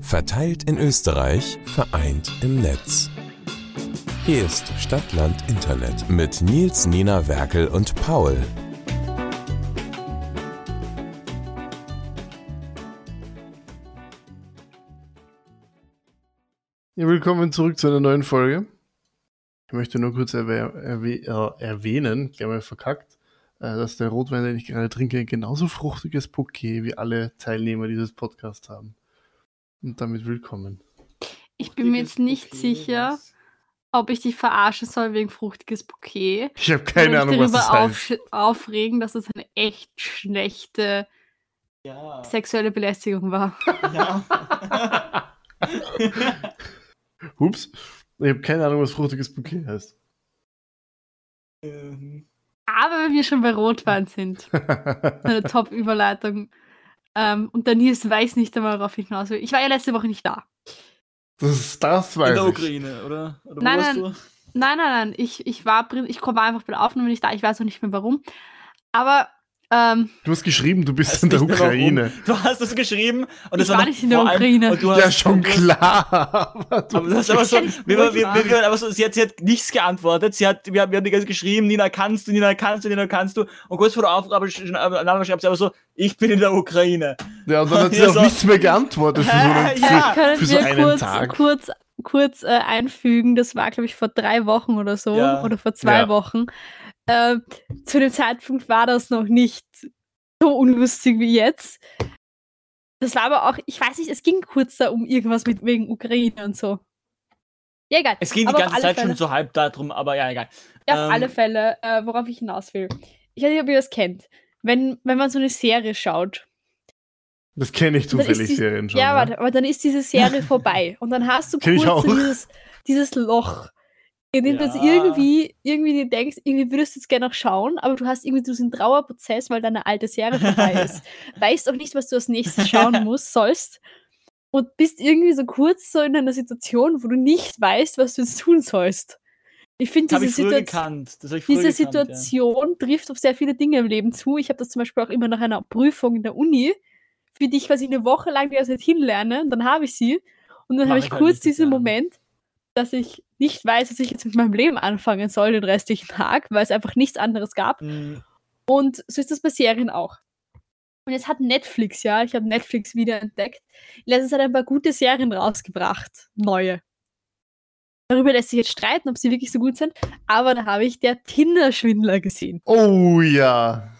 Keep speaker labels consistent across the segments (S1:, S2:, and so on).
S1: Verteilt in Österreich, vereint im Netz. Hier ist Stadtland Internet mit Nils, Nina, Werkel und Paul.
S2: Ja, willkommen zurück zu einer neuen Folge. Ich möchte nur kurz erwäh erwäh äh, erwähnen, gleich mal verkackt, äh, dass der Rotwein, den ich gerade trinke, genauso fruchtiges Bouquet wie alle Teilnehmer dieses Podcasts haben. Und damit willkommen.
S3: Ich bin mir jetzt nicht sicher, ob ich dich verarschen soll wegen fruchtiges Bouquet.
S2: Ich habe keine Ahnung, was das
S3: heißt. auf aufregen, dass es eine echt schlechte ja. sexuelle Belästigung war. Ja.
S2: Ups. Ich habe keine Ahnung, was fruchtiges Bouquet heißt.
S3: Ähm. Aber wenn wir schon bei Rotwein sind, eine Top-Überleitung. Ähm, und der Nils weiß nicht einmal, worauf ich hinaus will. Ich war ja letzte Woche nicht da.
S2: Das ist das, weiß
S4: In der Ukraine, oder?
S3: oder nein, nein, nein, nein, nein, Ich, ich war, ich komme einfach bei der Aufnahme nicht da. Ich weiß auch nicht mehr warum. Aber ähm,
S2: du hast geschrieben, du bist in der Ukraine.
S4: Du hast es geschrieben und
S3: ich war nicht in der Ukraine.
S2: ja, schon klar.
S4: aber du hast aber so, wir, wir, wir, wir, aber so, sie, hat, sie hat nichts geantwortet. Sie hat, wir, wir haben die ganze geschrieben, Nina kannst du, Nina kannst du, Nina kannst du. Und kurz vor der Aufgabe schreibt sie aber so, ich bin in der Ukraine.
S2: Ja, und dann hat sie auch so, nichts mehr geantwortet für so einen,
S3: ja, für, für so einen kurz, Tag. Kurz, kurz äh, einfügen, das war, glaube ich, vor drei Wochen oder so, ja. oder vor zwei ja. Wochen. Äh, zu dem Zeitpunkt war das noch nicht so unlustig wie jetzt. Das war aber auch, ich weiß nicht, es ging kurz da um irgendwas mit wegen Ukraine und so. Ja, egal.
S4: Es ging aber die ganze Zeit Fälle, schon so halb darum, aber ja, egal.
S3: Ja, auf ähm, alle Fälle, äh, worauf ich hinaus will. Ich weiß nicht, ob ihr das kennt. Wenn, wenn man so eine Serie schaut.
S2: Das kenne ich zufällig, die, Serien schon.
S3: Ja, ne? aber, aber dann ist diese Serie vorbei. Und dann hast du kurz so dieses, dieses Loch in dem ja. du jetzt irgendwie, irgendwie denkst, irgendwie würdest du jetzt gerne noch schauen, aber du hast irgendwie einen Trauerprozess, weil deine alte Serie vorbei ist. weißt auch nicht, was du als nächstes schauen musst, sollst. Und bist irgendwie so kurz so in einer Situation, wo du nicht weißt, was du jetzt tun sollst. Ich finde, diese, Situa diese gekannt, Situation ja. trifft auf sehr viele Dinge im Leben zu. Ich habe das zum Beispiel auch immer nach einer Prüfung in der Uni, für die ich quasi eine Woche lang die ganze Zeit hinlerne. Und dann habe ich sie. Und dann habe ich kurz diesen Moment, dass ich nicht weiß, was ich jetzt mit meinem Leben anfangen soll den restlichen Tag, weil es einfach nichts anderes gab. Mhm. Und so ist das bei Serien auch. Und jetzt hat Netflix, ja, ich habe Netflix wieder entdeckt, letztens hat ein paar gute Serien rausgebracht, neue. Darüber lässt sich jetzt streiten, ob sie wirklich so gut sind, aber da habe ich der Tinder-Schwindler gesehen.
S2: Oh ja.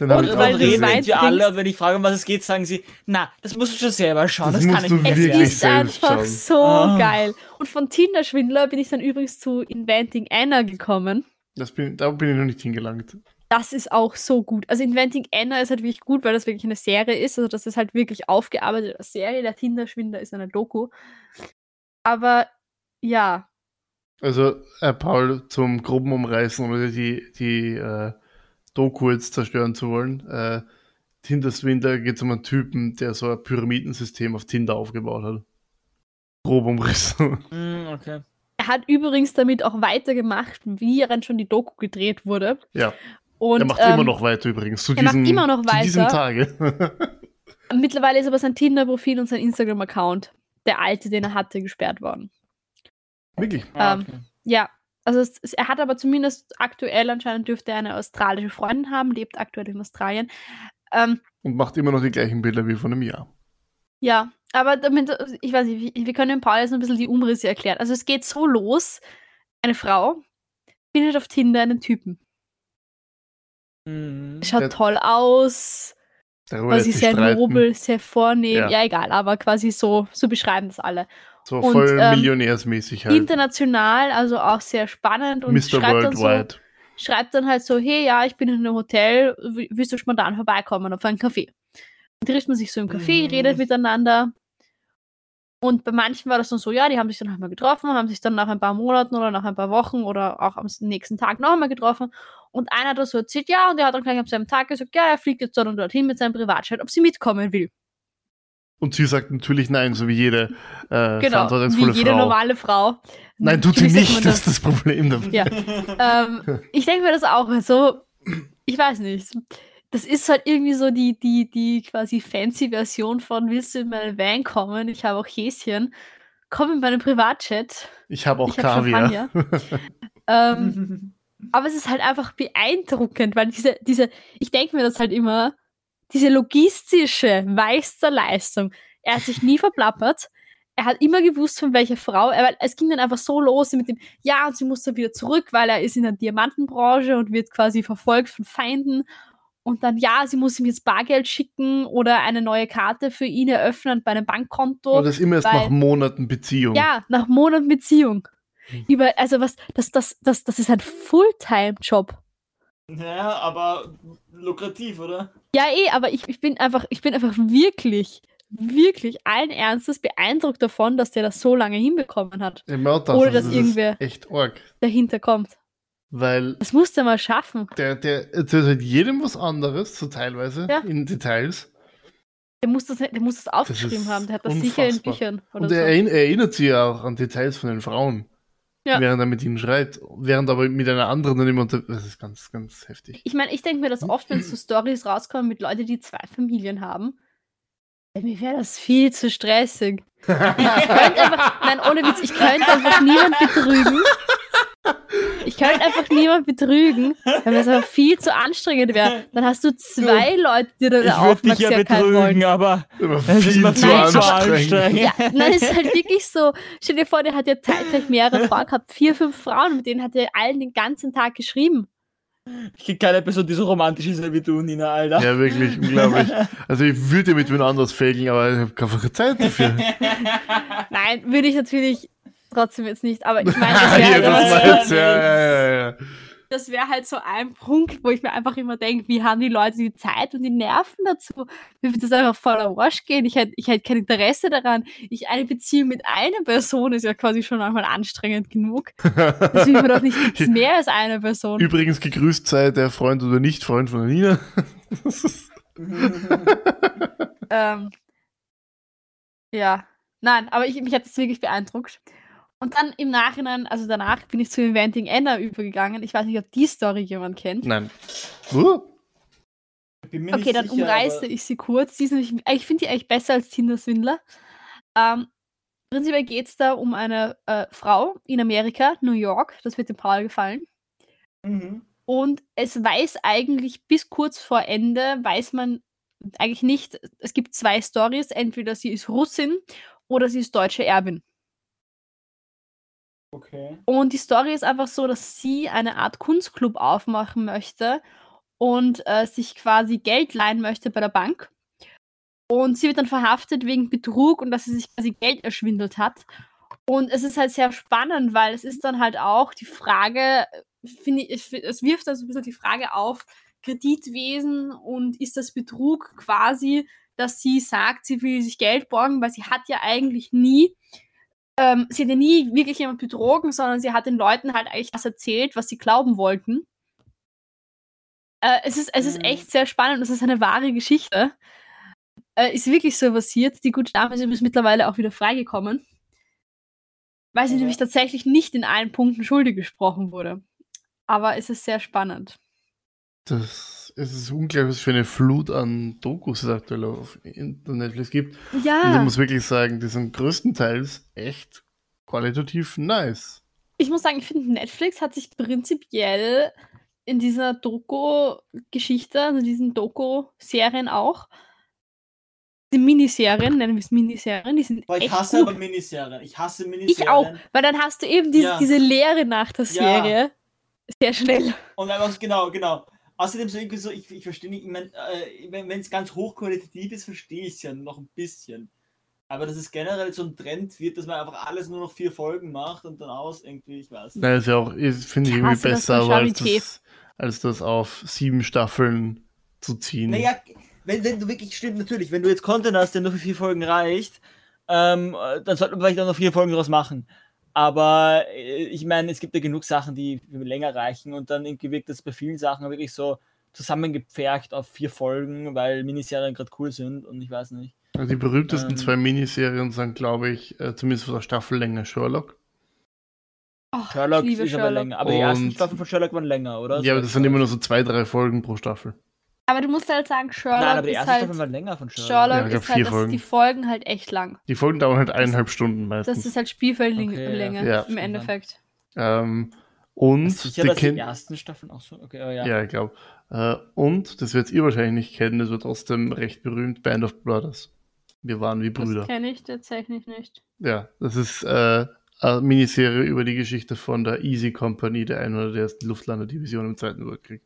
S4: Den und weil reden wir alle, und wenn ich frage, um was es geht, sagen sie, na, das musst du schon selber schauen, das, das kann ich
S3: nicht. Es ist einfach schauen. so oh. geil. Und von Tinder-Schwindler bin ich dann übrigens zu Inventing Anna gekommen.
S2: Das bin, da bin ich noch nicht hingelangt.
S3: Das ist auch so gut. Also Inventing Anna ist halt wirklich gut, weil das wirklich eine Serie ist. Also das ist halt wirklich aufgearbeitet als Serie. Der Tinder-Schwindler ist eine Doku. Aber ja.
S2: Also, äh, Paul, zum groben Umreißen oder die, die äh, Doku jetzt zerstören zu wollen. Äh, Tinder Swindler geht es um einen Typen, der so ein Pyramidensystem auf Tinder aufgebaut hat. Grob umrissen.
S4: Mm, okay.
S3: Er hat übrigens damit auch weitergemacht, wie er dann schon die Doku gedreht wurde.
S2: Ja. Und, er macht ähm, immer noch weiter übrigens. Zu
S3: er
S2: diesem,
S3: macht immer noch weiter. Zu
S2: diesem Tage.
S3: Mittlerweile ist aber sein Tinder-Profil und sein Instagram-Account, der alte, den er hatte, gesperrt worden.
S2: Wirklich?
S3: Ähm, okay. Ja, also es, er hat aber zumindest aktuell anscheinend dürfte er eine australische Freundin haben, lebt aktuell in Australien. Ähm,
S2: und macht immer noch die gleichen Bilder wie vor einem Jahr.
S3: Ja, aber damit, ich weiß nicht, wir können dem Paul jetzt ein bisschen die Umrisse erklären. Also es geht so los, eine Frau findet auf Tinder einen Typen. Mhm. Schaut ja. toll aus, quasi sehr streiten. nobel, sehr vornehm, ja. ja. egal, aber quasi so, so beschreiben das alle.
S2: So und, voll ähm, millionärsmäßig halt.
S3: International, also auch sehr spannend. Und
S2: Mr. Schreibt Worldwide.
S3: Dann so, schreibt dann halt so, hey, ja, ich bin in einem Hotel, willst du spontan vorbeikommen auf einen Kaffee? Dann trifft man sich so im Café, mhm. redet miteinander. Und bei manchen war das dann so, ja, die haben sich dann nochmal getroffen, haben sich dann nach ein paar Monaten oder nach ein paar Wochen oder auch am nächsten Tag nochmal getroffen. Und einer hat das so erzählt, ja, und er hat dann gleich am selben Tag gesagt, ja, er fliegt jetzt dort und dorthin mit seinem Privatjet, ob sie mitkommen will.
S2: Und sie sagt natürlich nein, so wie jede äh,
S3: genau,
S2: verantwortungsvolle
S3: wie jede Frau. normale Frau.
S2: Nein, tut sie nicht, das ist das Problem.
S3: Ja. ähm, ich denke mir das auch so, ich weiß nicht. das ist halt irgendwie so die, die, die quasi fancy Version von willst du in meine Van kommen? Ich habe auch Häschen. Komm in meinen Privatchat.
S2: Ich habe auch ich Kaviar.
S3: Hab ähm, aber es ist halt einfach beeindruckend, weil diese, diese, ich denke mir das halt immer, diese logistische Meisterleistung. Er hat sich nie verplappert. Er hat immer gewusst, von welcher Frau. Er, es ging dann einfach so los mit dem, ja, und sie muss dann wieder zurück, weil er ist in der Diamantenbranche und wird quasi verfolgt von Feinden. Und dann, ja, sie muss ihm jetzt Bargeld schicken oder eine neue Karte für ihn eröffnen bei einem Bankkonto.
S2: Und das immer erst weil, nach Monaten Beziehung.
S3: Ja, nach Monaten Beziehung. Hm. Über, also was, das, das, das, das ist ein Fulltime-Job.
S4: Ja, aber lukrativ, oder?
S3: Ja, eh, aber ich, ich bin einfach, ich bin einfach wirklich, wirklich allen Ernstes beeindruckt davon, dass der das so lange hinbekommen hat.
S2: Ja, das,
S3: ohne dass das irgendwer
S2: echt arg.
S3: dahinter kommt.
S2: Weil.
S3: Das muss der mal schaffen.
S2: Der, der erzählt halt jedem was anderes, so teilweise, ja. in Details.
S3: Der muss das, der muss das aufgeschrieben das haben, der hat das unfassbar. sicher in Büchern.
S2: Und er so. erinnert sich ja auch an Details von den Frauen. Ja. Während er mit ihnen schreit, während aber mit einer anderen dann immer unter. Das ist ganz, ganz heftig.
S3: Ich meine, ich denke mir das oft, wenn so Stories rauskommen mit Leuten, die zwei Familien haben. Mir wäre das viel zu stressig. ich könnte einfach, nein, ohne Witz, ich könnte einfach niemand betrügen. Ich könnte einfach niemand betrügen, weil es aber viel zu anstrenend wäre. Dann hast du zwei Leute, die da
S4: ich Aufmerksamkeit dich ja betrügen, wollen. aber
S2: es ist mir viel zu anstrengend.
S3: Ja, nein, es ist halt wirklich so. Stell dir vor, der hat ja zeitgleich mehrere Frauen gehabt, vier, fünf Frauen, mit denen hat er allen den ganzen Tag geschrieben.
S4: Ich kenne keine Person, die so romantisch ist wie du, Nina, Alter.
S2: Ja, wirklich, unglaublich. Also ich würde mit wem anders faken, aber ich habe keine Zeit dafür.
S3: Nein, würde ich natürlich trotzdem jetzt nicht, aber ich meine, das wäre halt, ja, ja, ja, wäre halt so ein Punkt, wo ich mir einfach immer denke, wie haben die Leute die Zeit und die Nerven dazu? Mir würde das einfach voller Wasch gehen. Ich hätte ich hätt kein Interesse daran. Ich, eine Beziehung mit einer Person ist ja quasi schon einmal anstrengend genug. Das will man doch nicht mehr als eine Person.
S2: Übrigens gegrüßt sei der Freund oder Nicht-Freund von der Nina.
S3: ähm, ja, nein, aber ich, mich hat das wirklich beeindruckt. Und dann im Nachhinein, also danach, bin ich zu Inventing Anna übergegangen. Ich weiß nicht, ob die Story jemand kennt.
S2: Nein. Uh.
S3: Okay, dann sicher, umreiße ich sie kurz. Die nämlich, ich finde die eigentlich besser als Tinder Swindler. Ähm, prinzipiell geht es da um eine äh, Frau in Amerika, New York. Das wird dem Paul gefallen. Mhm. Und es weiß eigentlich bis kurz vor Ende, weiß man eigentlich nicht, es gibt zwei Stories. Entweder sie ist Russin oder sie ist deutsche Erbin.
S4: Okay.
S3: Und die Story ist einfach so, dass sie eine Art Kunstclub aufmachen möchte und äh, sich quasi Geld leihen möchte bei der Bank. Und sie wird dann verhaftet wegen Betrug und dass sie sich quasi Geld erschwindelt hat. Und es ist halt sehr spannend, weil es ist dann halt auch die Frage, finde ich, es wirft dann so ein bisschen die Frage auf, Kreditwesen und ist das Betrug quasi, dass sie sagt, sie will sich Geld borgen, weil sie hat ja eigentlich nie ähm, sie hat ja nie wirklich jemand betrogen, sondern sie hat den Leuten halt eigentlich das erzählt, was sie glauben wollten. Äh, es, ist, es ist mhm. echt sehr spannend. Es ist eine wahre Geschichte. Äh, ist wirklich so passiert. Die gute Dame ist mittlerweile auch wieder freigekommen. Weil sie ja. nämlich tatsächlich nicht in allen Punkten schuldig gesprochen wurde. Aber es ist sehr spannend.
S2: Das es ist unglaublich, was für eine Flut an Dokus es aktuell auf Netflix gibt.
S3: Ja.
S2: Und ich muss wirklich sagen, die sind größtenteils echt qualitativ nice.
S3: Ich muss sagen, ich finde, Netflix hat sich prinzipiell in dieser Doku-Geschichte, also diesen Doku-Serien auch, die Miniserien, nennen wir es Miniserien, die sind
S4: Boah, ich
S3: echt
S4: hasse
S3: gut.
S4: aber Miniserien. Ich hasse Miniserien.
S3: Ich auch, weil dann hast du eben diese, ja. diese Leere nach der Serie. Ja. Sehr schnell.
S4: Und einfach, genau, genau. Außerdem so irgendwie so, ich, ich verstehe nicht, ich mein, äh, wenn es ganz hochqualitativ ist, verstehe ich es ja noch ein bisschen. Aber dass es generell so ein Trend wird, dass man einfach alles nur noch vier Folgen macht und dann aus irgendwie, ich weiß nicht.
S2: Nein, ist ja auch, finde ich irgendwie besser, als das, als das auf sieben Staffeln zu ziehen.
S4: Naja, wenn, wenn du wirklich, stimmt natürlich, wenn du jetzt Content hast, der nur für vier Folgen reicht, ähm, dann sollte man vielleicht auch noch vier Folgen daraus machen. Aber äh, ich meine, es gibt ja genug Sachen, die länger reichen und dann irgendwie wirkt das bei vielen Sachen wirklich so zusammengepfercht auf vier Folgen, weil Miniserien gerade cool sind und ich weiß nicht.
S2: Also die berühmtesten ähm, zwei Miniserien sind, glaube ich, äh, zumindest von der Staffellänge Sherlock.
S4: Oh, Sherlock ist Sherlock. aber länger. Aber die ersten Staffeln von Sherlock waren länger, oder?
S2: Ja, aber das sind immer nur so zwei, drei Folgen pro Staffel.
S3: Aber du musst halt sagen, Sherlock
S4: Nein, aber die
S3: ist
S4: erste
S3: halt,
S4: Staffel war länger von Sherlock.
S3: Sherlock
S2: Ja,
S3: ist halt,
S2: vier
S3: dass
S2: Folgen.
S3: die Folgen halt echt lang.
S2: Die Folgen dauern halt eineinhalb Stunden meistens.
S3: Das ist halt Spielfeldlänge
S4: Okay,
S2: ja.
S3: im Endeffekt.
S2: ähm, und
S4: sicher,
S2: die
S4: dass die ersten Staffeln auch so. Okay, oh, ja.
S2: Ja, ich glaube. Äh, und, das werdet ihr wahrscheinlich nicht kennen, das wird trotzdem recht berühmt, Band of Brothers. Wir waren wie Brüder.
S3: Das kenne ich tatsächlich nicht.
S2: Ja, das ist äh, eine Miniserie über die Geschichte von der Easy Company, der einen oder der ersten Luftlandedivision im Zweiten Weltkrieg.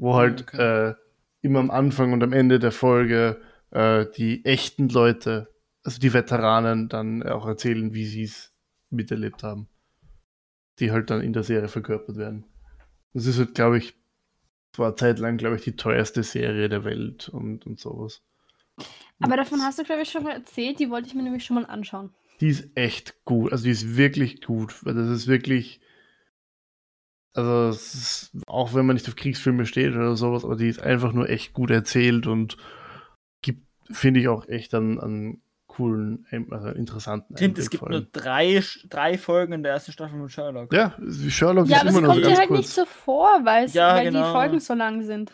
S2: Wo halt
S4: okay.
S2: äh, immer am Anfang und am Ende der Folge äh, die echten Leute, also die Veteranen, dann auch erzählen, wie sie es miterlebt haben. Die halt dann in der Serie verkörpert werden. Das ist halt, glaube ich, war eine Zeit lang, glaube ich, die teuerste Serie der Welt und, und sowas.
S3: Aber davon hast du, glaube ich, schon mal erzählt. Die wollte ich mir nämlich schon mal anschauen.
S2: Die ist echt gut. Also die ist wirklich gut. Weil das ist wirklich. Also es ist, auch wenn man nicht auf Kriegsfilme steht oder sowas, aber die ist einfach nur echt gut erzählt und gibt, finde ich, auch echt an, an coolen, also interessanten
S4: Stimmt, es gibt nur
S2: allem.
S4: drei, Folgen in der ersten Staffel von Sherlock.
S2: Ja, Sherlock
S3: Ja,
S2: ist
S3: aber es
S2: immer noch
S3: kommt
S2: so
S3: dir
S2: ganz
S3: halt nicht so vor, weil, es-
S4: Ja,
S3: weil
S4: genau.
S3: die Folgen so lang sind.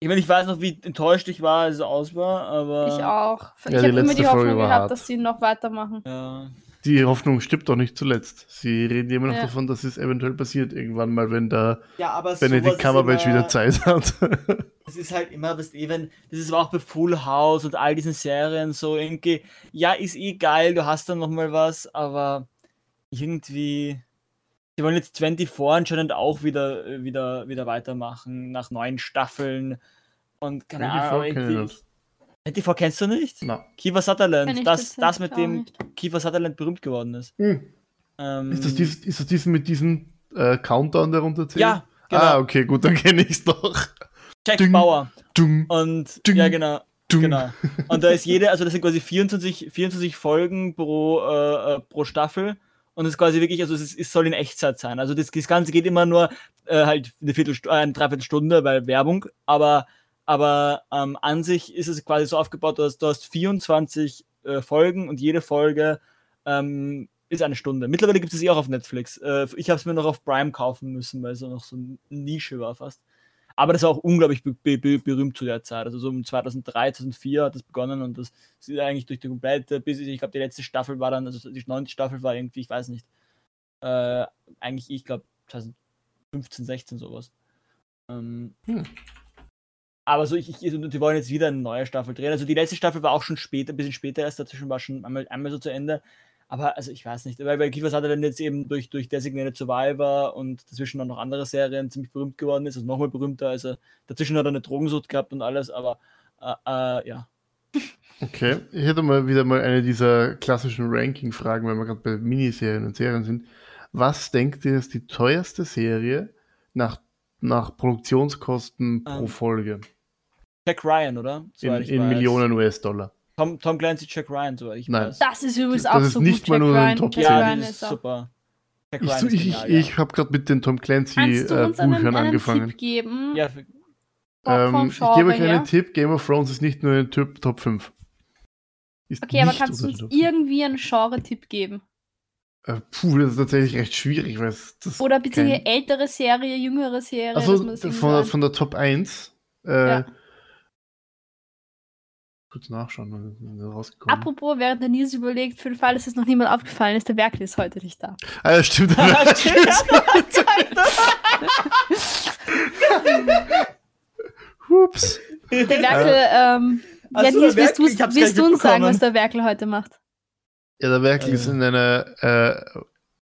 S4: Ich meine, ich weiß noch, wie enttäuscht ich war, als es aus war, aber.
S3: Ich auch. Ich
S2: die
S3: habe immer die Hoffnung gehabt,
S2: hart.
S3: dass sie noch weitermachen.
S4: Ja.
S2: Die Hoffnung stirbt doch nicht zuletzt. Sie reden immer noch
S3: Ja.
S2: davon, dass es eventuell passiert irgendwann mal, wenn da
S4: ja, aber
S2: Benedict Cumberbatch wieder Zeit hat.
S4: Es ist halt immer, was eben, das ist auch bei Full House und all diesen Serien so irgendwie, ja, ist eh geil, du hast dann nochmal was, aber irgendwie, die wollen jetzt 24 anscheinend auch wieder, wieder, wieder weitermachen, nach neuen Staffeln und keine
S2: 24
S4: Ahnung,
S2: kenn ich
S4: 24 kennst du nicht?
S2: Na.
S4: Kiefer Sutherland, das, das mit dem
S3: nicht.
S4: Kiefer Sutherland berühmt geworden ist.
S2: Hm.
S4: Ähm,
S2: Ist das, dies, ist das diesen mit diesem äh, Countdown, der runterzählt?
S4: Ja, genau.
S2: Ah, okay, gut, dann kenne ich es doch.
S4: Jack
S2: Ding.
S4: Bauer.
S2: Dumm,
S4: Und
S2: Ding.
S4: ja, genau. Genau. Und da ist jede, also das sind quasi 24, 24 Folgen pro, äh, äh, pro Staffel. Und es ist quasi wirklich, also es, ist, es soll in Echtzeit sein. Also das, das Ganze geht immer nur äh, halt eine, Viertelstu äh, eine Dreiviertelstunde, weil Werbung. Aber, aber ähm, an sich ist es quasi so aufgebaut, dass du hast 24 äh, Folgen und jede Folge ähm, ist eine Stunde. Mittlerweile gibt es sie auch auf Netflix. Äh, ich habe es mir noch auf Prime kaufen müssen, weil es noch so eine Nische war fast. Aber das war auch unglaublich be be be berühmt zu der Zeit. Also so um 2003, 2004 hat das begonnen und das ist eigentlich durch die komplette, bis ich glaube, die letzte Staffel war dann, also die neunte Staffel war irgendwie, ich weiß nicht, äh, eigentlich, ich glaube, 2015, 16 sowas. Ähm,
S2: Hm.
S4: Aber so, ich, ich, und die wollen jetzt wieder eine neue Staffel drehen. Also die letzte Staffel war auch schon später, ein bisschen später erst, dazwischen war schon einmal, einmal so zu Ende. Aber also ich weiß nicht, weil, weil Kiefer Sutherland jetzt eben durch, durch Designated Survivor und dazwischen dann noch andere Serien ziemlich berühmt geworden ist, also nochmal berühmter. Also dazwischen hat er eine Drogensucht gehabt und alles, aber äh, äh, ja.
S2: Okay, ich hätte mal wieder mal eine dieser klassischen Ranking-Fragen, weil wir gerade bei Miniserien und Serien sind. Was denkt ihr ist die teuerste Serie nach, nach Produktionskosten pro
S4: Ähm,
S2: Folge?
S4: Jack Ryan, oder?
S2: In,
S4: ich
S2: in
S4: weiß.
S2: Millionen US-Dollar.
S4: Tom, Tom Clancy, Jack Ryan, soweit ich
S2: Nein.
S4: weiß.
S3: Das ist übrigens
S2: Das
S3: auch
S2: ist
S3: so
S2: nicht
S3: gut.
S2: mal
S3: Jack
S2: nur in
S3: Ryan,
S2: Top
S3: Jack
S2: 10.
S4: Ja,
S3: Ryan
S4: ist
S3: ist
S4: super. Jack
S2: Ich,
S4: Ryan
S2: so,
S4: ist
S2: ich,
S4: genial,
S2: ich
S4: ja.
S2: habe gerade mit den Tom Clancy
S3: Kannst du
S2: äh,
S3: uns einen,
S2: Büchern
S3: einen
S2: angefangen.
S3: Tipp geben?
S4: Ja, für-
S2: Ähm, ich gebe euch einen Tipp: Game of Thrones ist nicht nur in Top, Top 5. Ist
S3: Okay, aber kannst du uns
S2: den Top 5.
S3: irgendwie einen Genre-Tipp geben?
S2: Äh, puh, das ist tatsächlich recht schwierig, weil es das
S3: Oder bitte
S2: kein-
S3: ältere Serie, jüngere Serie?
S2: Also
S3: man das irgendwie
S2: von, von der Top 1. Äh,
S3: Ja.
S2: Kurz nachschauen, ist das rausgekommen.
S3: Apropos, während der Nils überlegt, für den Fall, dass es noch niemand aufgefallen ist, der Werkel ist heute nicht da.
S2: Ah, ja, stimmt. Hups.
S3: Der Werkel, ähm,
S4: Ach
S3: ja, Nils,
S4: der
S3: willst, du, willst du uns sagen, was der Werkel heute macht?
S2: Ja, der Werkel ist
S4: Äh.
S2: in einer, äh,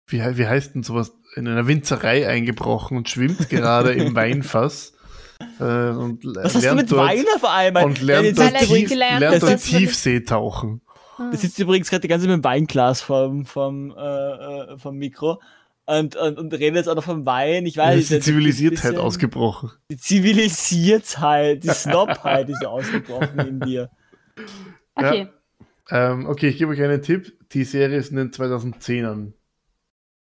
S2: wie, wie heißt denn sowas, in einer Winzerei eingebrochen und schwimmt gerade im Weinfass. Äh, und
S4: Was hast du
S2: lernt
S4: mit
S2: dort,
S4: Wein auf einmal?
S2: Und lernt
S3: Weil
S2: dort,
S3: er
S2: tief,
S3: gelernt
S2: lernt dort
S3: dass man-
S2: Tiefseetauchen.
S3: Ah.
S4: Der sitzt übrigens gerade die ganze Zeit mit dem Weinglas vom, vom, äh, äh, vom Mikro und, und, und redet jetzt auch noch vom Wein. Ich
S2: Da
S4: weiß
S2: ist die Zivilisiertheit
S4: bisschen-
S2: ausgebrochen.
S4: Die Zivilisiertheit, die Snobheit ist ja ausgebrochen in dir.
S3: Okay,
S2: Ähm, okay, ich gebe euch einen Tipp. Die Serie ist in den 2010ern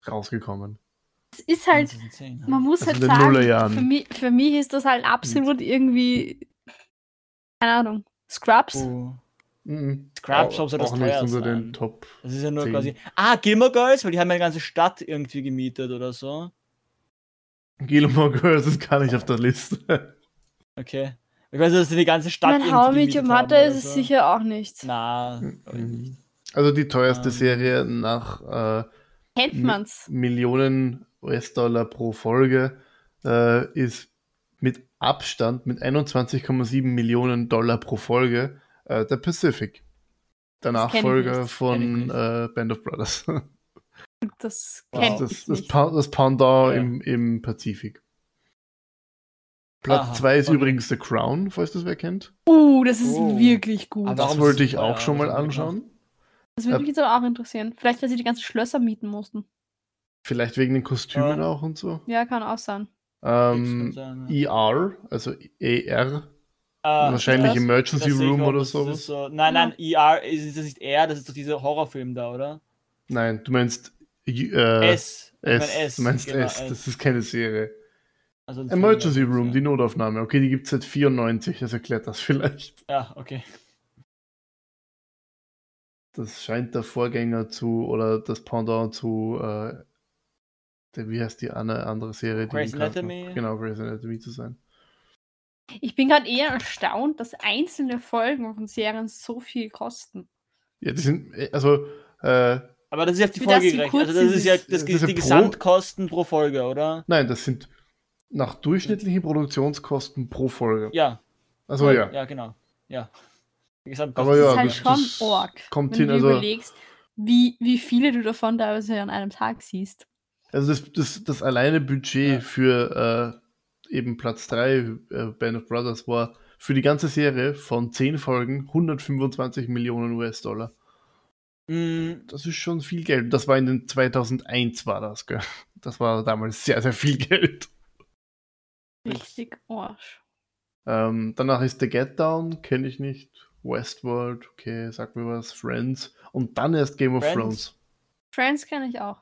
S2: rausgekommen.
S3: es ist halt, man muss
S2: Also
S3: halt sagen, für mich, für mich ist das halt absolut irgendwie, keine Ahnung, Scrubs.
S4: Oh,
S2: Mhm.
S4: Scrubs, ob sie das teuer
S2: unter den Top.
S4: das ist ja nur
S2: Zehn.
S4: quasi. Ah, Gilmore Girls, weil die haben ja eine ganze Stadt irgendwie gemietet oder so.
S2: Gilmore Girls ist gar nicht auf der Liste.
S4: Okay. Ich weiß, dass die ganze Stadt.
S3: Mein How Met Your Mother ist es sicher auch nicht.
S4: Na,
S2: mhm. Also die teuerste um. Ähm. Serie nach äh,
S3: Kennt man's.
S2: Millionen US-Dollar pro Folge äh, ist mit Abstand mit 21,7 Millionen Dollar pro Folge äh, der Pacific. Der Nachfolger von äh, Band of Brothers.
S3: Das kennt
S2: das, das, das, das Pendant ja. im, im Pazifik. Platz 2 ist okay. übrigens The Crown, falls das wer kennt.
S3: Uh, das ist oh. wirklich gut.
S2: das wollte ich auch schon mal anschauen.
S3: Das würde mich jetzt aber auch interessieren. Vielleicht, weil sie die ganzen Schlösser mieten mussten.
S2: Vielleicht wegen den Kostümen ja. auch und so.
S3: Ja, kann auch sein.
S2: Ähm, sein, ja. ER, also ER. Ah, wahrscheinlich das, Emergency das Room oder sowas.
S4: So. Nein, nein, ER ist das nicht ER, das ist doch dieser Horrorfilm da, oder?
S2: Nein, du meinst
S4: äh, S.
S2: S. S. Du meinst genau, S. S. Das ist keine Serie. Also Emergency Room, ja. die Notaufnahme. Okay, die gibt es seit 94, das erklärt das vielleicht.
S4: Ja, okay.
S2: Das scheint der Vorgänger zu, oder das Pendant zu, äh, der, wie heißt die eine andere Serie?
S4: Grey's Anatomy.
S2: Genau, Grey's Anatomy zu sein.
S3: Ich bin gerade eher erstaunt, dass einzelne Folgen von Serien so viel kosten.
S2: Ja, die sind, äh, also, äh,
S4: aber das ist ja die Folge gerechnet. Also das ist ja das, das ist die Gesamtkosten pro Folge, oder?
S2: Nein, das sind nach durchschnittlichen Produktionskosten pro Folge.
S4: Ja.
S2: Also ja.
S4: Ja, genau. Ja.
S2: Aber ja,
S3: das ist halt schon Org,
S2: kommt
S3: wenn
S2: hin,
S3: du
S2: also,
S3: überlegst, wie, wie viele du davon teilweise an einem Tag siehst.
S2: Also das, das, das alleine Budget ja. für äh, eben Platz 3 äh, Band of Brothers war für die ganze Serie von 10 Folgen 125 Millionen US-Dollar. Mm. Das ist schon viel Geld. Das war in den 2001 war das, gell? Das war damals sehr, sehr viel Geld.
S3: Richtig Arsch.
S2: Ähm, danach ist The Get Down, kenne ich nicht. Westworld, okay, sag mir was. Friends. Und dann erst Game of Friends. Thrones.
S3: Friends kenne ich auch.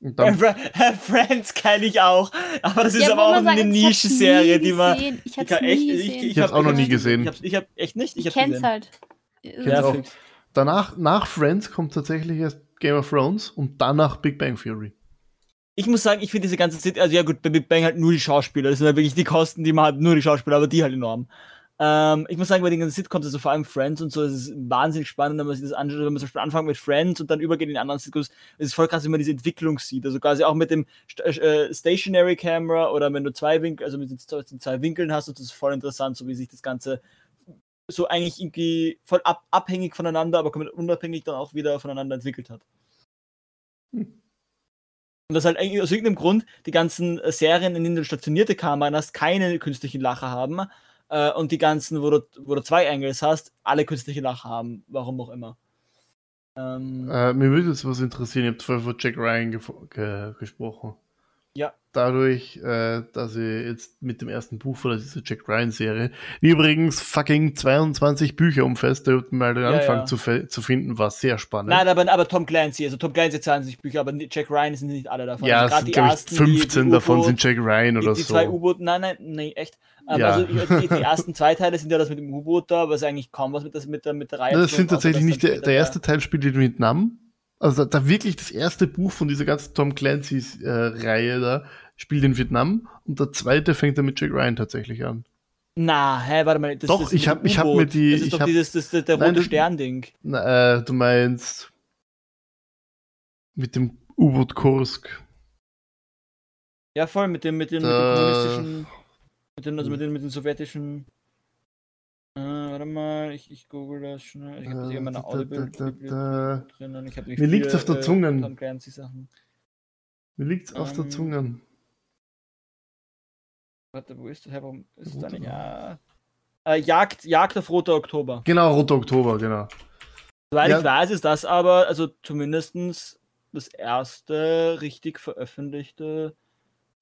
S4: Friends kenne ich auch, aber das ist ja, aber auch eine Nische-Serie, die man.
S3: Ich hab's ich, nie echt,
S2: ich, ich, ich hab's auch noch nie gesehen.
S4: Ich hab's, ich hab echt nicht.
S3: Ich, ich kenn's gesehen. halt.
S2: Ja, danach, nach Friends kommt tatsächlich erst Game of Thrones und danach Big Bang Theory
S4: ich muss sagen, ich finde diese ganze Zeit, also ja gut, bei Big Bang halt nur die Schauspieler, das sind halt wirklich die Kosten, die man hat, nur die Schauspieler, aber die halt enorm. Ähm, ich muss sagen, bei den ganzen Sitcoms, also vor allem Friends und so, es ist wahnsinnig spannend, wenn man sich das anschaut, wenn man zum Beispiel anfängt mit Friends und dann übergeht in anderen Sitcoms, es ist voll krass, wenn man diese Entwicklung sieht, also quasi auch mit dem äh, Stationary Camera oder wenn du zwei Winkel, also mit den zwei Winkeln hast, das ist voll interessant, so wie sich das Ganze so eigentlich irgendwie voll ab abhängig voneinander, aber komplett unabhängig dann auch wieder voneinander entwickelt hat. Hm. Und das halt aus irgendeinem Grund die ganzen äh, Serien, in denen du stationierte Kameras hast, keine künstlichen Lacher haben. Äh, und die ganzen, wo du, wo du zwei Angles hast, alle künstliche Lacher haben. Warum auch immer.
S2: Ähm, äh, mir würde jetzt was interessieren. Ihr habt vorher von Jack Ryan ge gesprochen.
S4: Ja.
S2: Dadurch, äh, dass ich jetzt mit dem ersten Buch von dieser Jack Ryan-Serie, die übrigens fucking 22 Bücher umfasst, da mal den Anfang ja. Zu, zu, finden, war sehr spannend.
S4: Nein, aber, aber Tom Clancy, also Tom Clancy 20 Bücher, aber Jack Ryan sind nicht alle davon.
S2: Ja, also sind, glaube ich, 15 die, die davon sind Jack Ryan oder
S4: die,
S2: die so.
S4: Die zwei U-Boote, nein, nein, nein, echt. Ja. Also die, die, ersten zwei Teile sind ja das mit dem U-Boot da, was eigentlich kaum was mit, das, mit, der, mit der Reihe
S2: Das sind tatsächlich nicht, der, der erste Teil spielt in Vietnam. Also da, da, wirklich das erste Buch von dieser ganzen Tom Clancy's-Reihe äh, da spielt in Vietnam und der zweite fängt dann mit Jack Ryan tatsächlich an.
S4: Na, hä, warte mal.
S2: Das, doch, das ich habe ich hab mir die.
S4: Das ist doch
S2: hab,
S4: dieses, das, der nein, rote Stern-Ding.
S2: Äh, du meinst mit dem U-Boot Kursk.
S4: Ja, voll, mit dem, mit dem, mit dem kommunistischen. Mit dem, also mit den, mit den sowjetischen. Äh, warte mal, ich, ich google das schnell. Ich habe hier meine audible
S2: drinnen. Mir liegt auf der äh, Zunge. Mir liegt's auf der Zunge.
S4: Warte, wo ist das? Hey, warum ist es da nicht? Ja. Äh, Jagd, Jagd auf Roter Oktober.
S2: Genau, Roter Oktober, genau.
S4: Soweit ja. ich weiß, ist das aber, also zumindest das erste richtig veröffentlichte.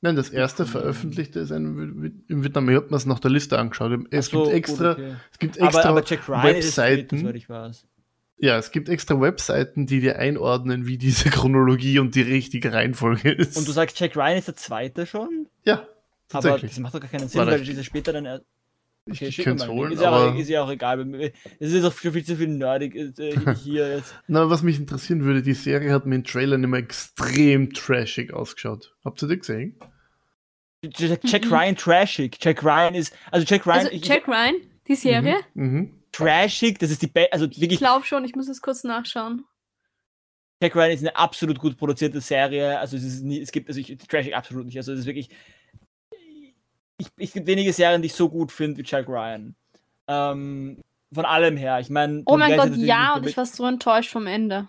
S2: Nein, das erste veröffentlichte ist ein im Vietnam. Ich habe mir es nach der Liste angeschaut. Es so, gibt extra, gut, okay. es gibt extra aber, aber Jack Ryan Webseiten. Ist ich. Ja, es gibt extra Webseiten, die dir einordnen, wie diese Chronologie und die richtige Reihenfolge ist.
S4: Und du sagst, Jack Ryan ist der zweite schon?
S2: Ja.
S4: Aber das macht doch gar keinen Sinn, weil diese später dann.
S2: Okay, ich könnte es holen,
S4: ist, aber ja, ist ja auch egal. Es ist auch viel zu viel nerdig äh, hier jetzt.
S2: Na, was mich interessieren würde, die Serie hat mir in Trailern immer extrem trashig ausgeschaut. Habt ihr die gesehen?
S4: Jack mhm. Ryan trashig. Jack Ryan ist, also Jack Ryan.
S3: Also Jack ich, Ryan, die Serie?
S2: Mhm. Mhm.
S4: Trashig, das ist die, Be also wirklich.
S3: Ich glaube schon, ich muss es kurz nachschauen.
S4: Jack Ryan ist eine absolut gut produzierte Serie. Also es ist nie, es gibt, also ich, Trashig absolut nicht. Also es ist wirklich. Ich, ich gibt wenige Serien, die ich so gut finde wie Jack Ryan. Ähm, von allem her. Ich meine.
S3: Oh mein Gott, ja, und ich war so enttäuscht vom Ende.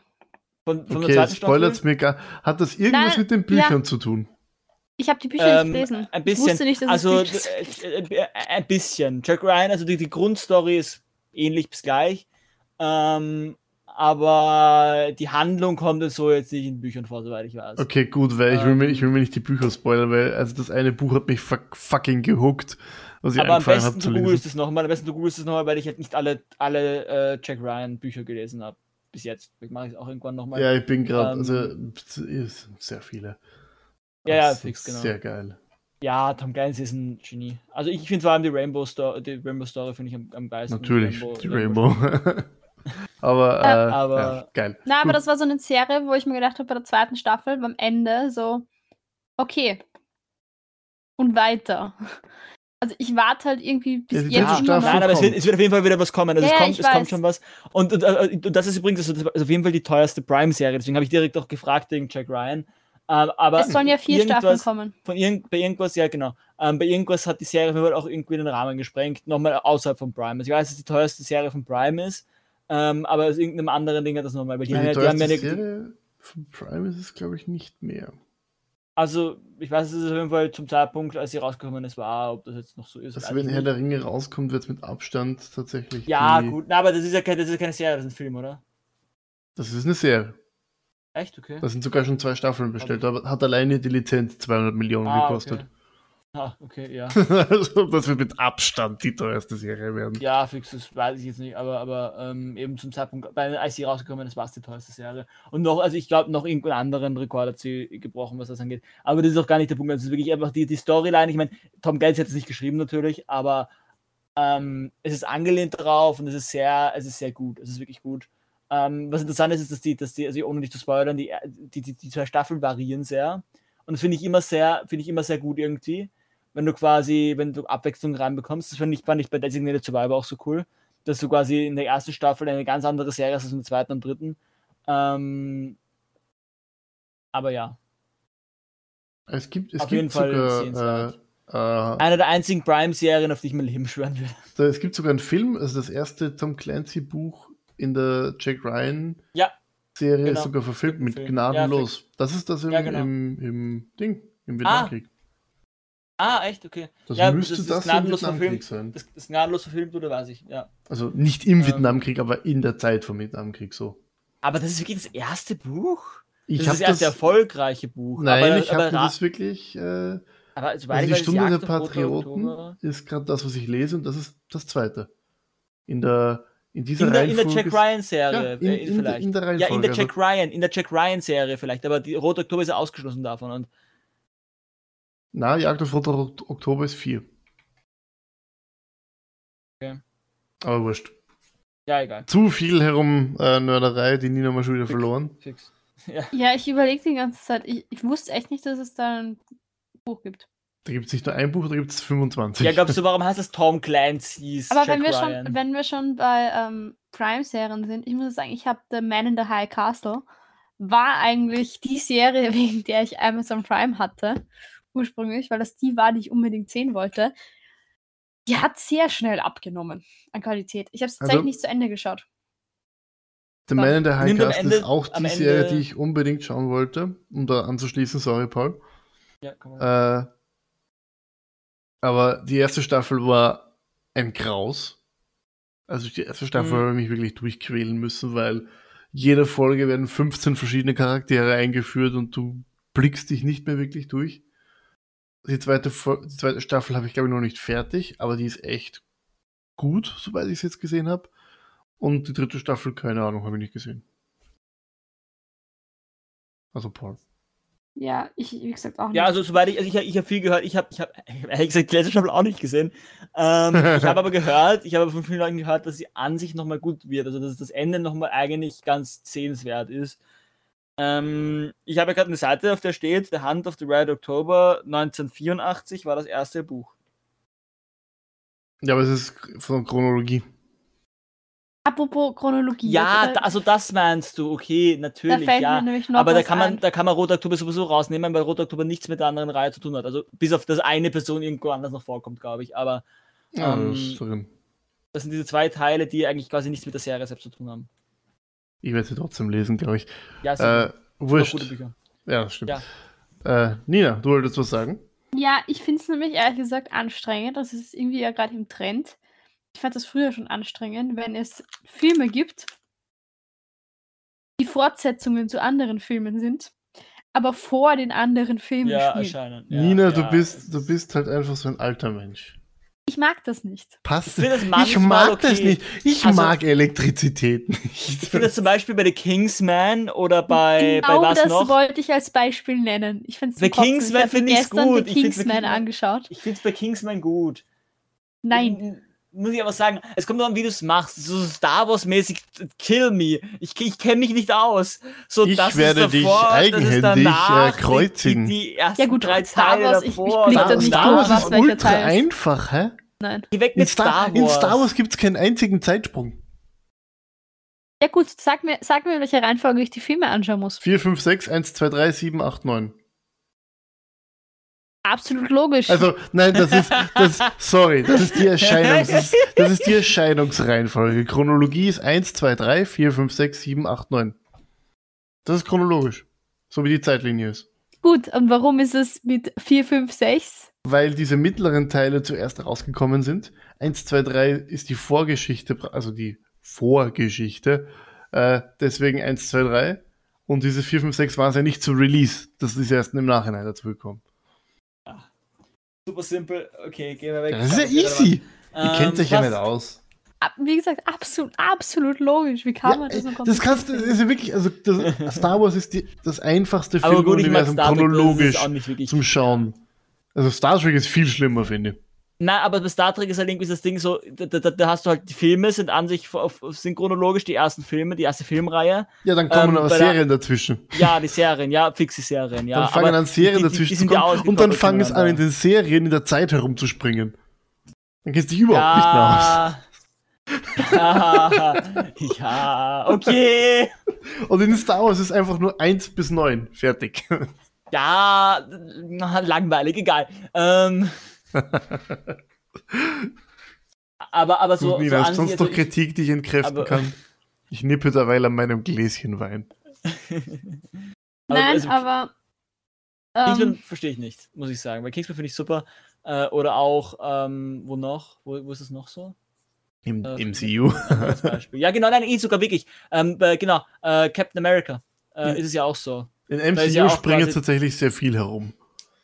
S2: Von, von okay, der zweiten spoilert's mir gar. Hat das irgendwas Nein, mit den Büchern ja. zu tun?
S3: Ich habe die Bücher ähm, nicht gelesen.
S4: Ein bisschen. Ich wusste nicht, dass also, es äh, äh, ein bisschen. Jack Ryan, also die, die Grundstory ist ähnlich bis gleich. Ähm, aber die Handlung kommt jetzt so jetzt nicht in Büchern vor, soweit ich weiß.
S2: Okay, gut, weil ich will, mir, ich will mir nicht die Bücher spoilern, weil also das eine Buch hat mich fuck, fucking gehuckt. Was ich
S4: aber am besten du googelst es nochmal, am besten du googelst es nochmal, weil ich halt nicht alle, alle äh, Jack Ryan Bücher gelesen habe. Bis jetzt. Ich mache es auch irgendwann nochmal.
S2: Ja, ich bin gerade, ähm, also sehr viele.
S4: Ja, ja, fix, genau.
S2: Sehr geil.
S4: Ja, Tom Clancy ist ein Genie. Also ich finde vor allem die Rainbow Story, die Rainbow Story finde ich am, am geilsten.
S2: Natürlich, Rainbow, die Rainbow. Rainbow. aber, äh, aber ja, geil.
S3: Na, aber das war so eine Serie, wo ich mir gedacht habe, bei der zweiten Staffel, am Ende, so, okay. Und weiter. Also ich warte halt irgendwie bis ja, jetzt
S4: immer Nein, aber es wird, es wird, auf jeden Fall wieder was kommen. Also ja, es, kommt, es kommt schon was. Und, und, und, das ist übrigens also, das ist auf jeden Fall die teuerste Prime-Serie. Deswegen habe ich direkt auch gefragt wegen Jack Ryan. Ähm, aber
S3: es sollen ja vier Staffeln kommen.
S4: Von irgend, bei irgendwas, ja genau. Ähm, bei irgendwas hat die Serie auch irgendwie den Rahmen gesprengt, nochmal außerhalb von Prime. Also ich weiß, dass die teuerste Serie von Prime ist, ähm, aber aus irgendeinem anderen Ding hat das nochmal.
S2: Weil die, die, haben, die haben ja eine Serie von Prime ist es, glaube ich, nicht mehr.
S4: Also, ich weiß, es auf jeden Fall zum Zeitpunkt, als sie rausgekommen ist, war, ob das jetzt noch so ist.
S2: Also, wenn Herr der Ringe rauskommt, wird es mit Abstand tatsächlich.
S4: Ja, gut, na, aber das ist ja, keine, das ist keine Serie, das ist ein Film, oder?
S2: Das ist eine Serie.
S4: Echt, okay.
S2: Da sind sogar schon zwei Staffeln bestellt, aber hat alleine die Lizenz 200 Millionen ah, gekostet.
S4: Okay. Ah, okay, ja.
S2: also, das wird mit Abstand die teuerste Serie werden.
S4: Ja, fix, das weiß ich jetzt nicht, aber, aber ähm, eben zum Zeitpunkt, bei als sie rausgekommen ist, war es die teuerste Serie. Und noch, also ich glaube, noch irgendeinen anderen Rekord hat sie gebrochen, was das angeht. Aber das ist auch gar nicht der Punkt. Das ist wirklich einfach die, die Storyline. Ich meine, Tom Gates hat es nicht geschrieben natürlich, aber ähm, es ist angelehnt drauf und es ist sehr, es ist sehr gut. Es ist wirklich gut. Ähm, was interessant ist, ist, dass die, dass die, also ohne nicht zu spoilern, die, die, die, die zwei Staffeln variieren sehr. Und das finde ich immer sehr, finde ich immer sehr gut irgendwie. Wenn du quasi, wenn du Abwechslung reinbekommst. Das finde ich, fand ich bei Designated Survivor auch so cool. Dass du quasi in der ersten Staffel eine ganz andere Serie hast als in der zweiten und dritten. Ähm, aber ja.
S2: Es gibt, es
S4: Auf
S2: gibt
S4: jeden Fall
S2: sogar,
S4: äh, äh, eine der einzigen Prime-Serien, auf die ich mein Leben schwören würde.
S2: Es gibt sogar einen Film, also das erste Tom Clancy-Buch in der Jack Ryan
S4: ja,
S2: Serie genau. sogar verfilmt mit Gnadenlos. Ja, das ist das im, ja, genau. im, im Ding, im. Vietnamkrieg.
S4: Ah. Ah, echt, okay.
S2: Das ja, müsste das, das,
S4: gnadenlos verfilmt sein. Das, das gnadenlos verfilmt oder weiß ich, ja.
S2: Also nicht im ähm, Vietnamkrieg, aber in der Zeit vom Vietnamkrieg so.
S4: Aber das ist wirklich das erste Buch?
S2: Ich
S4: das ist das erste erfolgreiche Buch.
S2: Nein,
S4: aber,
S2: ich habe das wirklich. Äh,
S4: aber
S2: also die Stunde der Patrioten ist gerade das, was ich lese, und das ist das zweite. In der in dieser
S4: in der, in der Jack Ryan Serie ja,
S2: in, in, vielleicht. In der,
S4: ja, in der Jack Ryan, in der Jack Ryan Serie vielleicht, aber die Rote Oktober ist ja ausgeschlossen davon und
S2: Na, Jagd auf Rote Oktober ist 4.
S4: Okay.
S2: Aber wurscht.
S4: Ja, egal.
S2: Zu viel herum äh, Nörderei, die Nina mal schon wieder Fix. verloren.
S3: Fix. Ja. ja, ich überlege die ganze Zeit. Ich, ich wusste echt nicht, dass es da ein Buch gibt.
S2: Da gibt es nicht nur ein Buch, da gibt es 25.
S4: Ja, glaubst du, warum heißt das Tom Clancy's
S3: Aber wenn wir, schon, wenn wir schon bei ähm, Prime-Serien sind, ich muss sagen, ich habe The Man in the High Castle, war eigentlich die Serie, wegen der ich Amazon Prime hatte, ursprünglich, weil das die war, die ich unbedingt sehen wollte. Die hat sehr schnell abgenommen an Qualität. Ich habe es tatsächlich also, nicht zu Ende geschaut.
S2: The Man in the High Castle ist auch die Serie, die ich unbedingt schauen wollte, um da anzuschließen. Sorry, Paul.
S4: Ja, komm mal.
S2: Äh, aber die erste Staffel war ein Graus. Also die erste Staffel mhm. habe ich mich wirklich durchquälen müssen, weil jede Folge werden 15 verschiedene Charaktere eingeführt und du blickst dich nicht mehr wirklich durch. Die zweite, die zweite Staffel habe ich, glaube ich, noch nicht fertig, aber die ist echt gut, soweit ich es jetzt gesehen habe. Und die dritte Staffel, keine Ahnung, habe ich nicht gesehen. Also Paul.
S3: Ja, ich, wie gesagt, auch nicht.
S4: Ja, also soweit ich, also ich, ich habe viel gehört, ich habe, ich habe, ehrlich gesagt, die letzte Staffel auch nicht gesehen. Ähm, ich habe aber gehört, ich habe von vielen Leuten gehört, dass sie an sich nochmal gut wird, also dass das Ende nochmal eigentlich ganz sehenswert ist. Ähm, ich habe ja gerade eine Seite, auf der steht, The Hand of the Red October 1984 war das erste Buch.
S2: Ja, aber es ist von Chronologie.
S3: Apropos Chronologie.
S4: Ja,
S3: da,
S4: also das meinst du, okay, natürlich,
S3: da fällt
S4: ja.
S3: mir nämlich noch
S4: Aber da kann, man,
S3: ein.
S4: da kann man Rot Oktober sowieso rausnehmen, weil Rot Oktober nichts mit der anderen Reihe zu tun hat. Also bis auf das eine Person irgendwo anders noch vorkommt, glaube ich. Aber
S2: Ja,
S4: Ähm,
S2: das ist drin.
S4: das sind diese zwei Teile, die eigentlich quasi nichts mit der Serie selbst zu tun haben.
S2: Ich werde sie trotzdem lesen, glaube ich.
S4: Ja, es
S2: Äh, wurscht.
S4: gute Bücher.
S2: Ja, das stimmt.
S4: Ja.
S2: Äh, Nina, du wolltest was sagen?
S3: Ja, ich finde es nämlich ehrlich gesagt anstrengend. Das ist irgendwie ja gerade im Trend. Ich fand das früher schon anstrengend, wenn es Filme gibt, die Fortsetzungen zu anderen Filmen sind, aber vor den anderen Filmen
S4: Ja,
S3: spielen.
S4: erscheinen. Ja,
S2: Nina, du
S4: ja.
S2: bist, du bist halt einfach so ein alter Mensch.
S3: Ich mag das nicht.
S2: Passt.
S4: Ich das
S2: Ich mag das
S4: okay.
S2: nicht. Ich
S4: Also-
S2: mag Elektrizität nicht.
S4: Ich finde das zum Beispiel bei The Kingsman oder bei,
S3: genau
S4: bei was
S3: das
S4: noch?
S3: wollte ich als Beispiel nennen. Ich finde
S4: The Kingsman finde
S3: gestern
S4: gut.
S3: The
S4: Ich find's
S3: Kingsman angeschaut.
S4: Ich finde es bei Kingsman gut.
S3: Nein.
S4: Muss ich aber sagen, es kommt nur an, wie du es machst. So Star Wars-mäßig, kill me. Ich, ich kenne mich nicht aus. So,
S2: Ich
S4: das
S2: werde
S4: ist
S2: dich
S4: davor, ist
S2: eigenhändig,
S4: danach,
S2: äh, kreuzigen.
S4: Die, die,
S3: Ja gut,
S4: drei
S3: Star
S4: Teile
S3: Wars, ich- ich
S4: davor.
S3: blick da nicht
S2: Star Wars
S3: was
S2: ist ultra
S3: Teil
S2: einfach, hä?
S3: Nein.
S4: Geh weg
S2: In
S4: mit
S2: Star,
S4: Star
S2: in
S4: Wars.
S2: Star Wars gibt es keinen einzigen Zeitsprung.
S3: Ja gut, sag mir, sag mir, in welcher Reihenfolge ich die Filme anschauen muss.
S2: 4, 5, 6, 1, 2, 3, 7, 8, 9.
S3: Absolut logisch.
S2: Also, nein, das ist, das, sorry, das ist die Erscheinungs, das ist, das ist die Erscheinungsreihenfolge. Chronologie ist 1, 2, 3, 4, 5, 6, 7, 8, 9. Das ist chronologisch. So wie die Zeitlinie ist.
S3: Gut, und warum ist es mit 4, 5, 6?
S2: Weil diese mittleren Teile zuerst rausgekommen sind. 1, 2, 3 ist die Vorgeschichte, also die Vorgeschichte. Äh, deswegen 1, 2, 3. Und diese 4, 5, 6 waren ja nicht zu Release. Das ist erst im Nachhinein dazu gekommen.
S4: Super simpel. Okay, gehen wir weg.
S2: Das ist ja easy. Ihr
S4: Ähm,
S2: kennt sich ja nicht aus.
S3: Wie gesagt, absolut, absolut logisch. Wie kann
S2: Ja,
S3: man das so
S2: das kannst du, das ist ja wirklich, also das, Star Wars ist die, das einfachste Filmuniversum chronologisch
S4: auch nicht wirklich.
S2: zum Schauen. Also Star Trek ist viel schlimmer, finde ich.
S4: Nein, aber bei Star Trek ist halt irgendwie das Ding so, da, da, da hast du halt die Filme, sind an sich sind chronologisch die ersten Filme, die erste Filmreihe.
S2: Ja, dann kommen
S4: Ähm,
S2: aber Serien dazwischen.
S4: Ja, die Serien, ja, fixe Serien, ja.
S2: dann fangen
S4: aber
S2: an Serien
S4: die- die-
S2: dazwischen
S4: die
S2: zu
S4: sind ja
S2: kommen und dann fangen es an, in den Serien in der Zeit herumzuspringen. Dann kennst du dich überhaupt nicht mehr aus.
S4: Ja, ja, okay.
S2: Und in Star Wars ist einfach nur 1 bis 9. Fertig.
S4: Ja, na, langweilig, egal. Ähm, aber, aber so,
S2: Gut,
S4: so
S2: Nina, hast sonst noch
S4: ich-
S2: Kritik, die ich entkräften
S4: aber-
S2: kann? Ich nippe derweil an meinem Gläschen Wein.
S3: Nein,
S4: also-
S3: aber.
S4: Kingsman
S3: Ähm,
S4: verstehe ich nicht, muss ich sagen. Bei Kingsman finde ich super. Äh, oder auch, ähm, wo noch? Wo, wo ist es noch so?
S2: Im
S4: Äh,
S2: MCU.
S4: Als Beispiel. ja, genau, nein, eh sogar wirklich. Ähm, bei, genau, äh, Captain America äh,
S2: Ja.
S4: ist es ja auch so.
S2: In
S4: Da
S2: MCU
S4: ja quasi-
S2: tatsächlich sehr viel herum.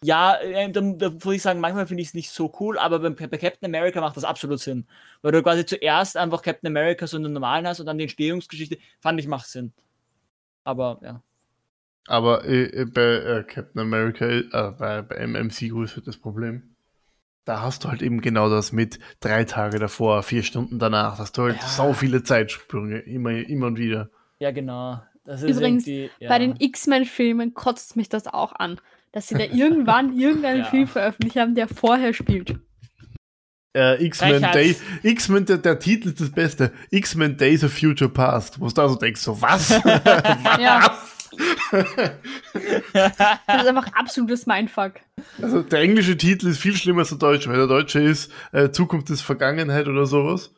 S4: Ja, äh, da, da würde ich sagen, manchmal finde ich es nicht so cool, aber beim, bei Captain America macht das absolut Sinn. Weil du quasi zuerst einfach Captain America so in den normalen hast und dann die Entstehungsgeschichte, fand ich, macht Sinn. Aber ja.
S2: Aber äh, äh, bei äh, Captain America, äh, bei, bei MCU ist halt das Problem. Da hast du halt eben genau das mit drei Tage davor, vier Stunden danach. Hast du halt
S4: Ja.
S2: sau viele Zeitsprünge, immer, immer und wieder.
S4: Ja, genau. Das ist
S3: Übrigens,
S4: ja.
S3: Bei den X-Men-Filmen kotzt mich das auch an, dass sie da irgendwann irgendeinen
S4: Ja.
S3: Film veröffentlicht haben, der vorher spielt.
S2: Äh, X-Men. Day, X-Men, der, der Titel ist das Beste. X-Men Days of Future Past. Wo du da so denkst, so was?
S3: Ja. Das ist einfach absolutes Mindfuck.
S2: Also der englische Titel ist viel schlimmer als der deutsche, weil der deutsche ist äh, Zukunft ist Vergangenheit oder sowas.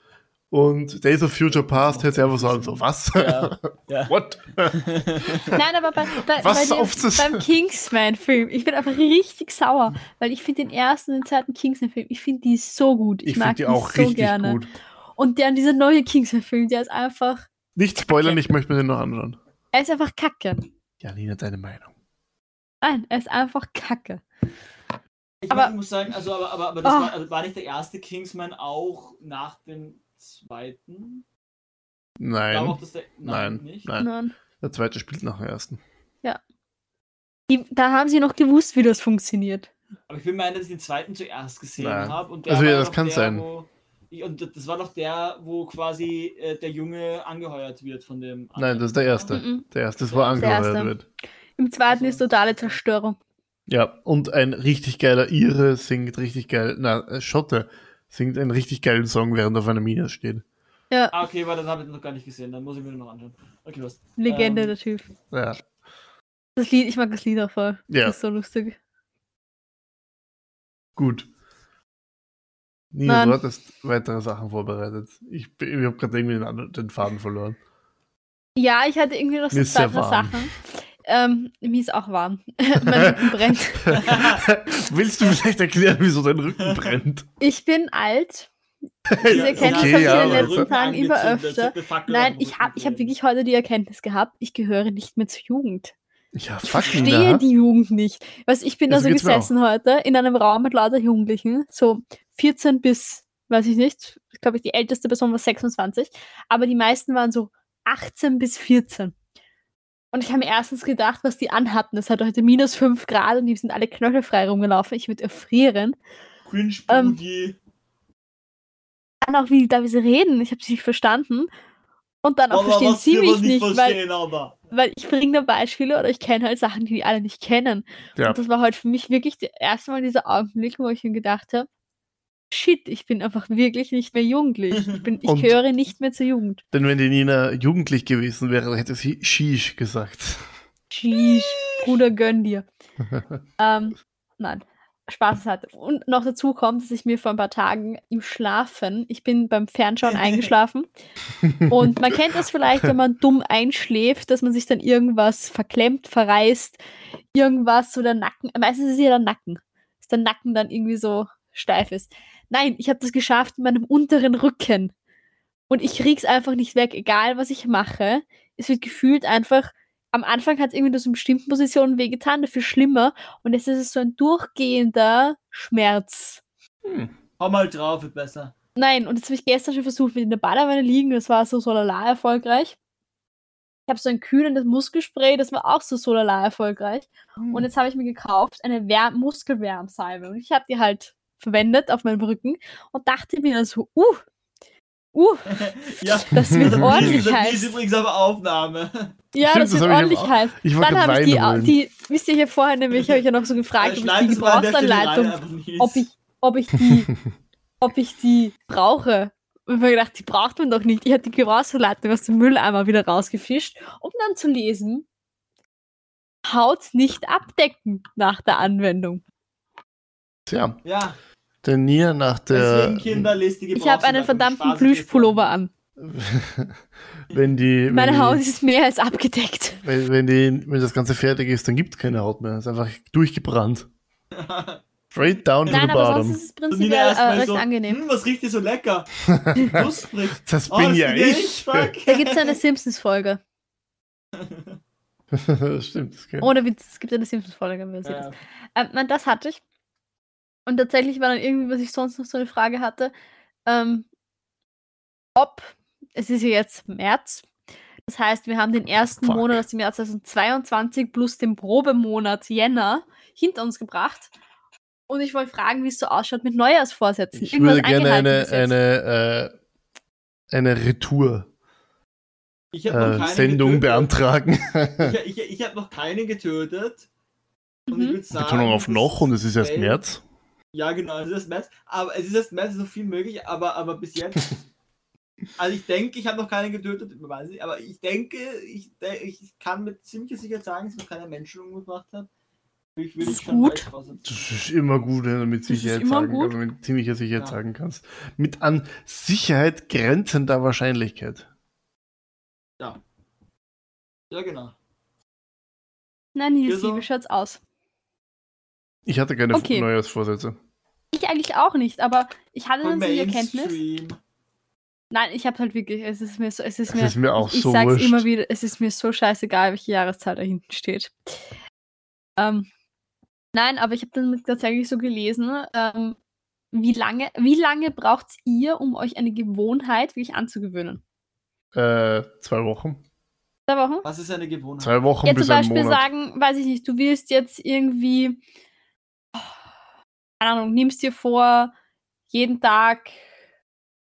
S2: Und Days of Future Past hört sich einfach so an, so was?
S4: ja, ja.
S2: What?
S3: Nein, aber bei, bei,
S2: Was
S3: bei dem, beim Kingsman-Film, ich bin einfach richtig sauer, weil ich finde den ersten und den zweiten Kingsman-Film, ich finde die so gut. Ich,
S2: Ich
S3: mag
S2: die auch
S3: so
S2: richtig
S3: gerne.
S2: gut.
S3: Und der, dieser neue Kingsman-Film, der ist einfach,
S2: Nicht spoilern, ich möchte mir den noch anschauen.
S3: er ist einfach kacke.
S2: Ja, Nina, deine Meinung.
S3: Nein, er ist einfach kacke.
S4: Ich,
S3: Aber-
S4: meine, ich muss sagen, also, aber, aber, aber das
S3: Oh.
S4: war, also war nicht der erste Kingsman auch nach dem zweiten?
S2: Nein,
S4: der,
S2: nein,
S4: nicht.
S2: nein.
S3: Nein.
S2: Der zweite spielt nach dem ersten.
S3: Die, da haben sie noch gewusst, wie das funktioniert.
S4: Aber ich bin mir ein, dass ich den zweiten zuerst gesehen
S2: Nein.
S4: habe.
S2: Also ja, das kann
S4: der,
S2: sein.
S4: Wo, und das war doch der, wo quasi äh, der Junge angeheuert wird von dem.
S2: Nein, das ist der erste.
S3: Mhm.
S2: Der erste ist, wo er
S3: Der
S2: angeheuert
S3: erste.
S2: wird.
S3: Im zweiten
S4: Also-
S3: ist totale Zerstörung.
S2: Ja, und ein richtig geiler Ire singt richtig geil, na, äh, Schotte singt einen richtig geilen Song, während er auf einer Mine steht.
S3: Ja,
S4: Ah, okay, weil dann habe ich noch gar nicht gesehen. Dann muss ich mir den noch anschauen. Okay, was?
S3: Legende,
S4: Ähm,
S3: der Typ.
S2: Ja,
S3: Das Lied, ich mag das Lied auch voll.
S2: Ja.
S3: Das ist so lustig.
S2: gut. Nina,
S3: Nein.
S2: du hattest weitere Sachen vorbereitet. Ich, bin- ich habe gerade irgendwie den, anderen- den Faden verloren.
S3: Ja, ich hatte irgendwie noch so zwei. Sachen. Ähm, mir ist auch warm. mein Rücken brennt.
S2: Willst du vielleicht erklären, wieso dein Rücken brennt?
S3: Ich bin alt. Diese Erkenntnis
S2: okay,
S3: habe ich
S2: ja,
S3: in den
S2: aber-
S3: letzten Tagen immer öfter. Nein, ich habe ich hab
S4: wirklich
S3: heute die Erkenntnis gehabt, ich gehöre nicht mehr zur Jugend.
S2: Ja,
S3: Ich verstehe
S2: Nina.
S3: die Jugend nicht. Weißt, ich bin da
S2: Ja, so
S3: gesessen heute in einem Raum mit lauter Jugendlichen, so 14 bis, weiß ich nicht, ich glaube, die älteste Person war 26, aber die meisten waren so 18 bis 14. Und ich habe mir erstens gedacht, was die anhatten. Es hat heute minus 5 Grad und die sind alle knöchelfrei rumgelaufen. Ich würde erfrieren.
S4: Cringe
S3: Ähm,
S4: Boogie.
S3: Dann auch, wie da wie sie reden. Ich habe sie nicht verstanden. Und dann auch
S4: Aber
S3: verstehen sie mich
S4: aber
S3: nicht, weil,
S4: verstehen, aber.
S3: weil ich bringe da Beispiele oder ich kenne halt Sachen, die die alle nicht kennen.
S2: Ja,
S3: Und das war heute für mich wirklich das erste Mal dieser Augenblick, wo ich mir gedacht habe, shit, ich bin einfach wirklich nicht mehr jugendlich. Ich, bin, ich
S2: Und-
S3: gehöre nicht mehr zur Jugend.
S2: denn wenn die Nina jugendlich gewesen wäre, dann hätte sie Shish gesagt.
S3: Sheesh, Bruder, gönn dir. ähm, nein, Spaß hatte. Und noch dazu kommt, dass ich mir vor ein paar Tagen im Schlafen, ich bin beim Fernschauen eingeschlafen und man kennt das vielleicht, wenn man dumm einschläft, dass man sich dann irgendwas verklemmt, verreißt, irgendwas so der Nacken, meistens ist es ja der Nacken, dass der Nacken dann irgendwie so steif ist. Nein, ich habe das geschafft in meinem unteren Rücken und ich krieg's einfach nicht weg, egal was ich mache. Es wird gefühlt einfach am Anfang hat es irgendwie nur so in bestimmten Positionen wehgetan, dafür schlimmer. Und jetzt ist es so ein durchgehender Schmerz.
S2: Hm.
S4: Hau mal drauf, wird besser.
S3: Nein, und jetzt habe ich gestern schon versucht, mit in der Badewanne liegen. Das war so solala erfolgreich. Ich habe so ein kühlendes Muskelspray, das war auch so solala erfolgreich. Und jetzt habe ich mir gekauft eine Wär Muskelwärmsalbe. Und ich habe die halt verwendet auf meinem Rücken und dachte mir so, uh, uh,
S4: ja,
S3: das wird ordentlich
S4: die ist
S3: heiß.
S4: übrigens aber Aufnahme.
S3: Ja,
S2: Stimmt,
S3: das
S2: das
S3: wird
S2: ich
S3: ordentlich
S2: auch-
S3: heiß.
S2: Ich
S3: Dann habe ich die, die, wisst ihr hier vorher nämlich, habe ich ja noch so gefragt, ob ich die Gebrauchsanleitung, ob ich, ob ich die, ob ich die brauche. Und ich habe mir gedacht, die braucht man doch nicht. Ich habe die Gebrauchsanleitung aus dem Mülleimer wieder rausgefischt, um dann zu lesen, Haut nicht abdecken nach der Anwendung.
S2: Tja,
S4: Ja,
S2: denn Nia nach der.
S4: deswegen
S3: Ich habe einen verdammten Plüschpullover an.
S2: wenn die. Wenn
S3: Meine
S2: die,
S3: Haut ist mehr als abgedeckt.
S2: Wenn, wenn, die, wenn das Ganze fertig ist, dann gibt es keine Haut mehr. Es ist einfach durchgebrannt. Straight down to
S3: Nein,
S2: the
S3: aber
S2: bottom.
S3: sonst ist es prinzipiell äh, recht
S4: so,
S3: angenehm.
S4: hm, was riecht hier so lecker? Knusprig.
S2: Das
S4: Oh,
S2: bin
S4: das
S2: ja
S4: bin
S2: ich.
S4: ich.
S3: Da gibt es eine Simpsons-Folge.
S2: Stimmt, das geht.
S3: Ohne Witz, es gibt eine Simpsons-Folge, wenn.
S4: Ja.
S3: Ähm, nein, das hatte ich. Und tatsächlich war dann irgendwie, was ich sonst noch so eine Frage hatte, ähm, ob, es ist ja jetzt März, das heißt, wir haben den ersten
S2: Fuck.
S3: Monat aus dem Jahr 2022 plus den Probemonat Jänner hinter uns gebracht. Und ich wollte fragen, wie es so ausschaut mit Neujahrsvorsätzen.
S2: Ich würde gerne eine, eine, äh, eine Retour.
S4: Ich habe noch
S2: Äh,
S4: keine
S2: Sendung
S4: getötet.
S2: beantragen.
S4: Ich, ich, ich habe noch keinen getötet. Und ich
S3: Mhm.
S4: würde sagen,
S2: Betonung auf noch und es ist erst März.
S4: Ja, genau, es ist erst März. Aber es ist es ist noch viel möglich, aber, aber bis jetzt. also ich denke, ich habe noch keinen getötet, ich weiß nicht, aber ich denke, ich, de- ich kann mit ziemlicher Sicherheit sagen, dass ich noch keinen Menschen umgebracht. Ich würde
S3: Das ist gut.
S2: Das ist immer gut, wenn du mit Sicherheit sagen,
S3: gut.
S2: also mit ziemlicher Sicherheit
S4: Ja.
S2: sagen kannst. Mit an Sicherheit grenzender Wahrscheinlichkeit.
S4: Ja. Ja, genau.
S3: Nein, Nils,
S4: Ja, so.
S3: wie schaut's aus?
S2: Ich hatte keine
S3: Okay.
S2: Neujahrsvorsätze.
S3: Ich eigentlich auch nicht, aber ich hatte dann so die Erkenntnis. Nein, ich habe halt wirklich, es ist mir so, es ist
S2: Es
S3: mir,
S2: ist mir auch
S3: ich
S2: so
S3: sag's
S2: wurscht.
S3: immer wieder, es ist mir so scheißegal, welche Jahreszahl da hinten steht. Ähm, nein, aber ich habe dann tatsächlich so gelesen, ähm, wie lange, wie lange braucht ihr, um euch eine Gewohnheit wirklich anzugewöhnen?
S2: Äh, zwei Wochen.
S3: Zwei Wochen?
S4: Was ist eine Gewohnheit?
S2: Zwei Wochen
S3: Ja, zum
S2: bis ein
S3: Beispiel
S2: Monat.
S3: sagen, weiß ich nicht, du willst jetzt irgendwie, keine Ahnung, nimmst dir vor, jeden Tag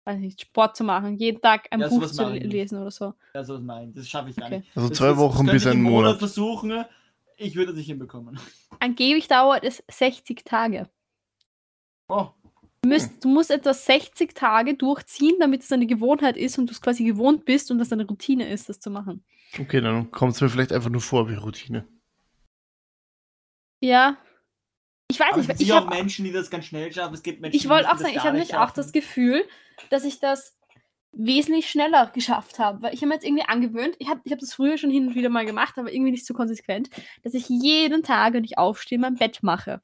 S3: weiß nicht, Sport zu machen, jeden Tag ein
S4: Ja,
S3: Buch
S4: sowas
S3: zu
S4: ich
S3: lesen oder so.
S4: Ja, so ist mein. Das schaffe ich gar
S3: Okay.
S4: nicht.
S2: Also
S4: Das-
S2: zwei Wochen
S4: das
S2: bis
S4: ich
S2: einen
S4: im
S2: Monat.
S4: versuchen. Ich würde es nicht hinbekommen.
S3: Angeblich dauert es 60 Tage.
S4: Oh,
S3: Du musst, du musst etwas 60 Tage durchziehen, damit es eine Gewohnheit ist und du es quasi gewohnt bist und das eine Routine ist, das zu machen.
S2: Okay, dann kommt es mir vielleicht einfach nur vor wie Routine.
S3: Ja. Ich weiß
S4: aber es
S3: nicht,
S4: gibt
S3: ich habe
S4: Menschen, die das ganz schnell schaffen. Es gibt Menschen,
S3: Ich wollte auch sagen, ich habe
S4: nicht
S3: nämlich auch das Gefühl, dass ich das wesentlich schneller geschafft habe. Weil ich habe mir jetzt irgendwie angewöhnt, ich habe ich hab das früher schon hin und wieder mal gemacht, aber irgendwie nicht so konsequent, dass ich jeden Tag, wenn ich aufstehe, mein Bett mache.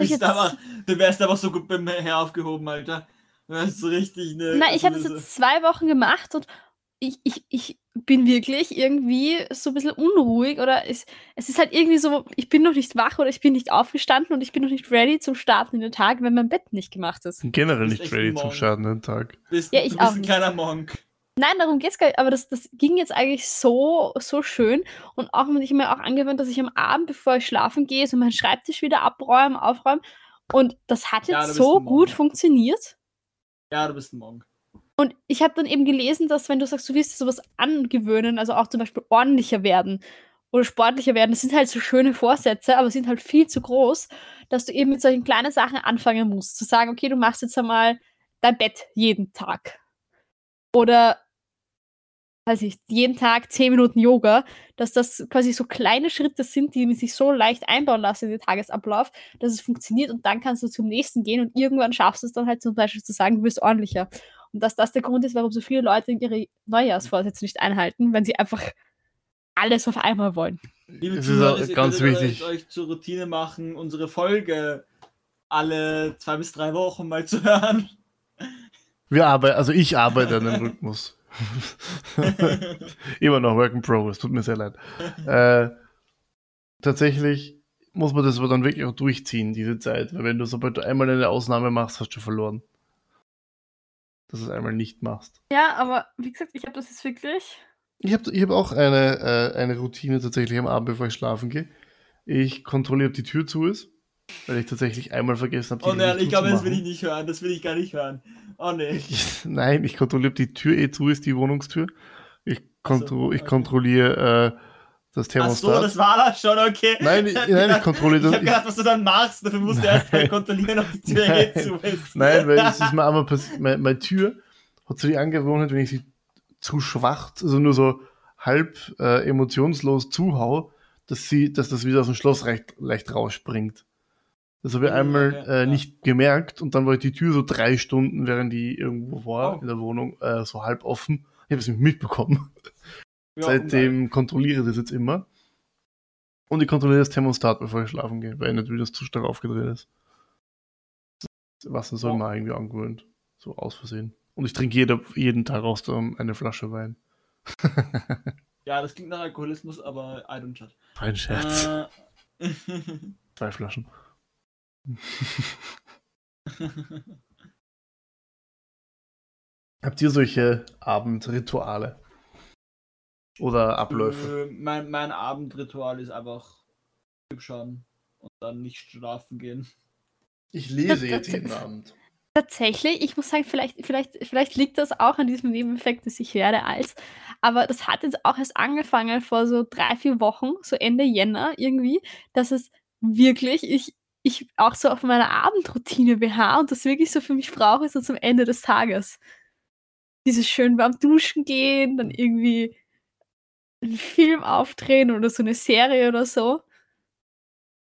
S3: Jetzt-
S4: aber, du wärst aber so gut beim Herr aufgehoben, Alter. Du wärst so richtig eine.
S3: Nein, ich habe das jetzt zwei Wochen gemacht und ich, ich, ich bin wirklich irgendwie so ein bisschen unruhig oder es, es ist halt irgendwie so, ich bin noch nicht wach oder ich bin nicht aufgestanden und ich bin noch nicht ready zum Starten in den Tag, wenn mein Bett nicht gemacht ist.
S2: Generell nicht ready zum. Starten den Tag.
S4: bist,
S3: Ja, ich
S4: du bist
S3: auch
S4: ein
S3: nicht.
S4: kleiner Monk.
S3: Nein, darum geht's gar nicht, aber das, das ging jetzt eigentlich so, so schön. Und auch wenn ich mir auch angewöhnt, dass ich am Abend, bevor ich schlafen gehe, so meinen Schreibtisch wieder abräumen, aufräumen. Und das hat
S4: Ja,
S3: jetzt
S4: bist
S3: so gut funktioniert.
S4: Ja, du bist ein Monk.
S3: Und ich habe dann eben gelesen, dass wenn du sagst, du willst dir sowas angewöhnen, also auch zum Beispiel ordentlicher werden oder sportlicher werden, das sind halt so schöne Vorsätze, aber sind halt viel zu groß, dass du eben mit solchen kleinen Sachen anfangen musst. Zu sagen, okay, du machst jetzt einmal dein Bett jeden Tag. Oder, weiß ich, jeden Tag 10 Minuten Yoga, dass das quasi so kleine Schritte sind, die sich so leicht einbauen lassen in den Tagesablauf, dass es funktioniert und dann kannst du zum nächsten gehen und irgendwann schaffst du es dann halt zum Beispiel zu sagen, du bist ordentlicher. Und dass das der Grund ist, warum so viele Leute ihre Neujahrsvorsätze nicht einhalten, wenn sie einfach alles auf einmal wollen.
S4: Liebe
S2: ist
S4: Zuhörer,
S2: auch
S4: ihr
S2: ganz wichtig.
S4: Euch, euch zur Routine machen, unsere Folge alle zwei bis drei Wochen mal zu hören.
S2: Wir arbeiten, also ich arbeite an dem Rhythmus. Immer noch Work in Progress, tut mir sehr leid. Äh, tatsächlich muss man das aber dann wirklich auch durchziehen, diese Zeit. Weil wenn du, sobald du einmal eine Ausnahme machst, hast du verloren. Dass du es einmal nicht machst.
S3: Ja, aber wie gesagt, ich habe das jetzt wirklich.
S2: Ich habe ich hab auch eine, äh, eine Routine tatsächlich am Abend, bevor ich schlafen gehe. Ich kontrolliere, ob die Tür zu ist, weil ich tatsächlich einmal vergessen habe, die
S4: Oh nein,
S2: richtig
S4: ich glaube, das will ich nicht hören. Das will ich gar nicht hören. Oh nee.
S2: Ich, nein, ich kontrolliere, ob die Tür eh zu ist, die Wohnungstür. Ich, kontro ich
S4: okay.
S2: kontrolliere äh, das
S4: Ach
S2: Thermostat.
S4: so, das war das schon, okay.
S2: Nein, ich- nein, ich kontrolliere
S4: Ich
S2: das-
S4: habe gedacht, was du dann machst. Dafür musst du erst mal
S2: Nein.
S4: kontrollieren, ob die Tür
S2: Nein.
S4: zu ist.
S2: Nein, weil es ist mir einmal passiert. Meine, meine Tür hat so die Angewohnheit, wenn ich sie zu schwach, also nur so halb äh, emotionslos zuhau, dass sie, dass das wieder aus dem Schloss leicht, leicht rausspringt. Das habe ich einmal äh,
S4: ja.
S2: nicht gemerkt und dann war die Tür so drei Stunden, während die irgendwo war
S4: Oh.
S2: in der Wohnung, äh, so halb offen. Ich habe es nicht mitbekommen.
S4: Ja,
S2: Seitdem kontrolliere ich das jetzt immer. Und ich kontrolliere das Thermostat, bevor ich schlafen gehe, weil wieder das zu stark aufgedreht ist. Das Wasser soll man irgendwie angewöhnt. So aus Versehen. Und ich trinke jede, jeden Tag aus eine Flasche Wein.
S4: Ja, das klingt nach Alkoholismus, aber I don't judge.
S2: Ein Scherz.
S4: Äh,
S2: Zwei Flaschen. Habt ihr solche Abendrituale? Oder Abläufe?
S4: Äh, mein, mein Abendritual ist einfach schauen und dann nicht schlafen gehen.
S2: Ich lese jetzt jeden Abend.
S3: Tatsächlich, ich muss sagen, vielleicht, vielleicht, vielleicht liegt das auch an diesem Nebeneffekt, dass ich werde alt. Aber das hat jetzt auch erst angefangen vor so drei, vier Wochen, so Ende Jänner irgendwie, dass es wirklich, ich, ich auch so auf meiner Abendroutine beharre und das wirklich so für mich brauche, so zum Ende des Tages. Dieses schön warm duschen gehen, dann irgendwie einen Film aufdrehen oder so eine Serie oder so.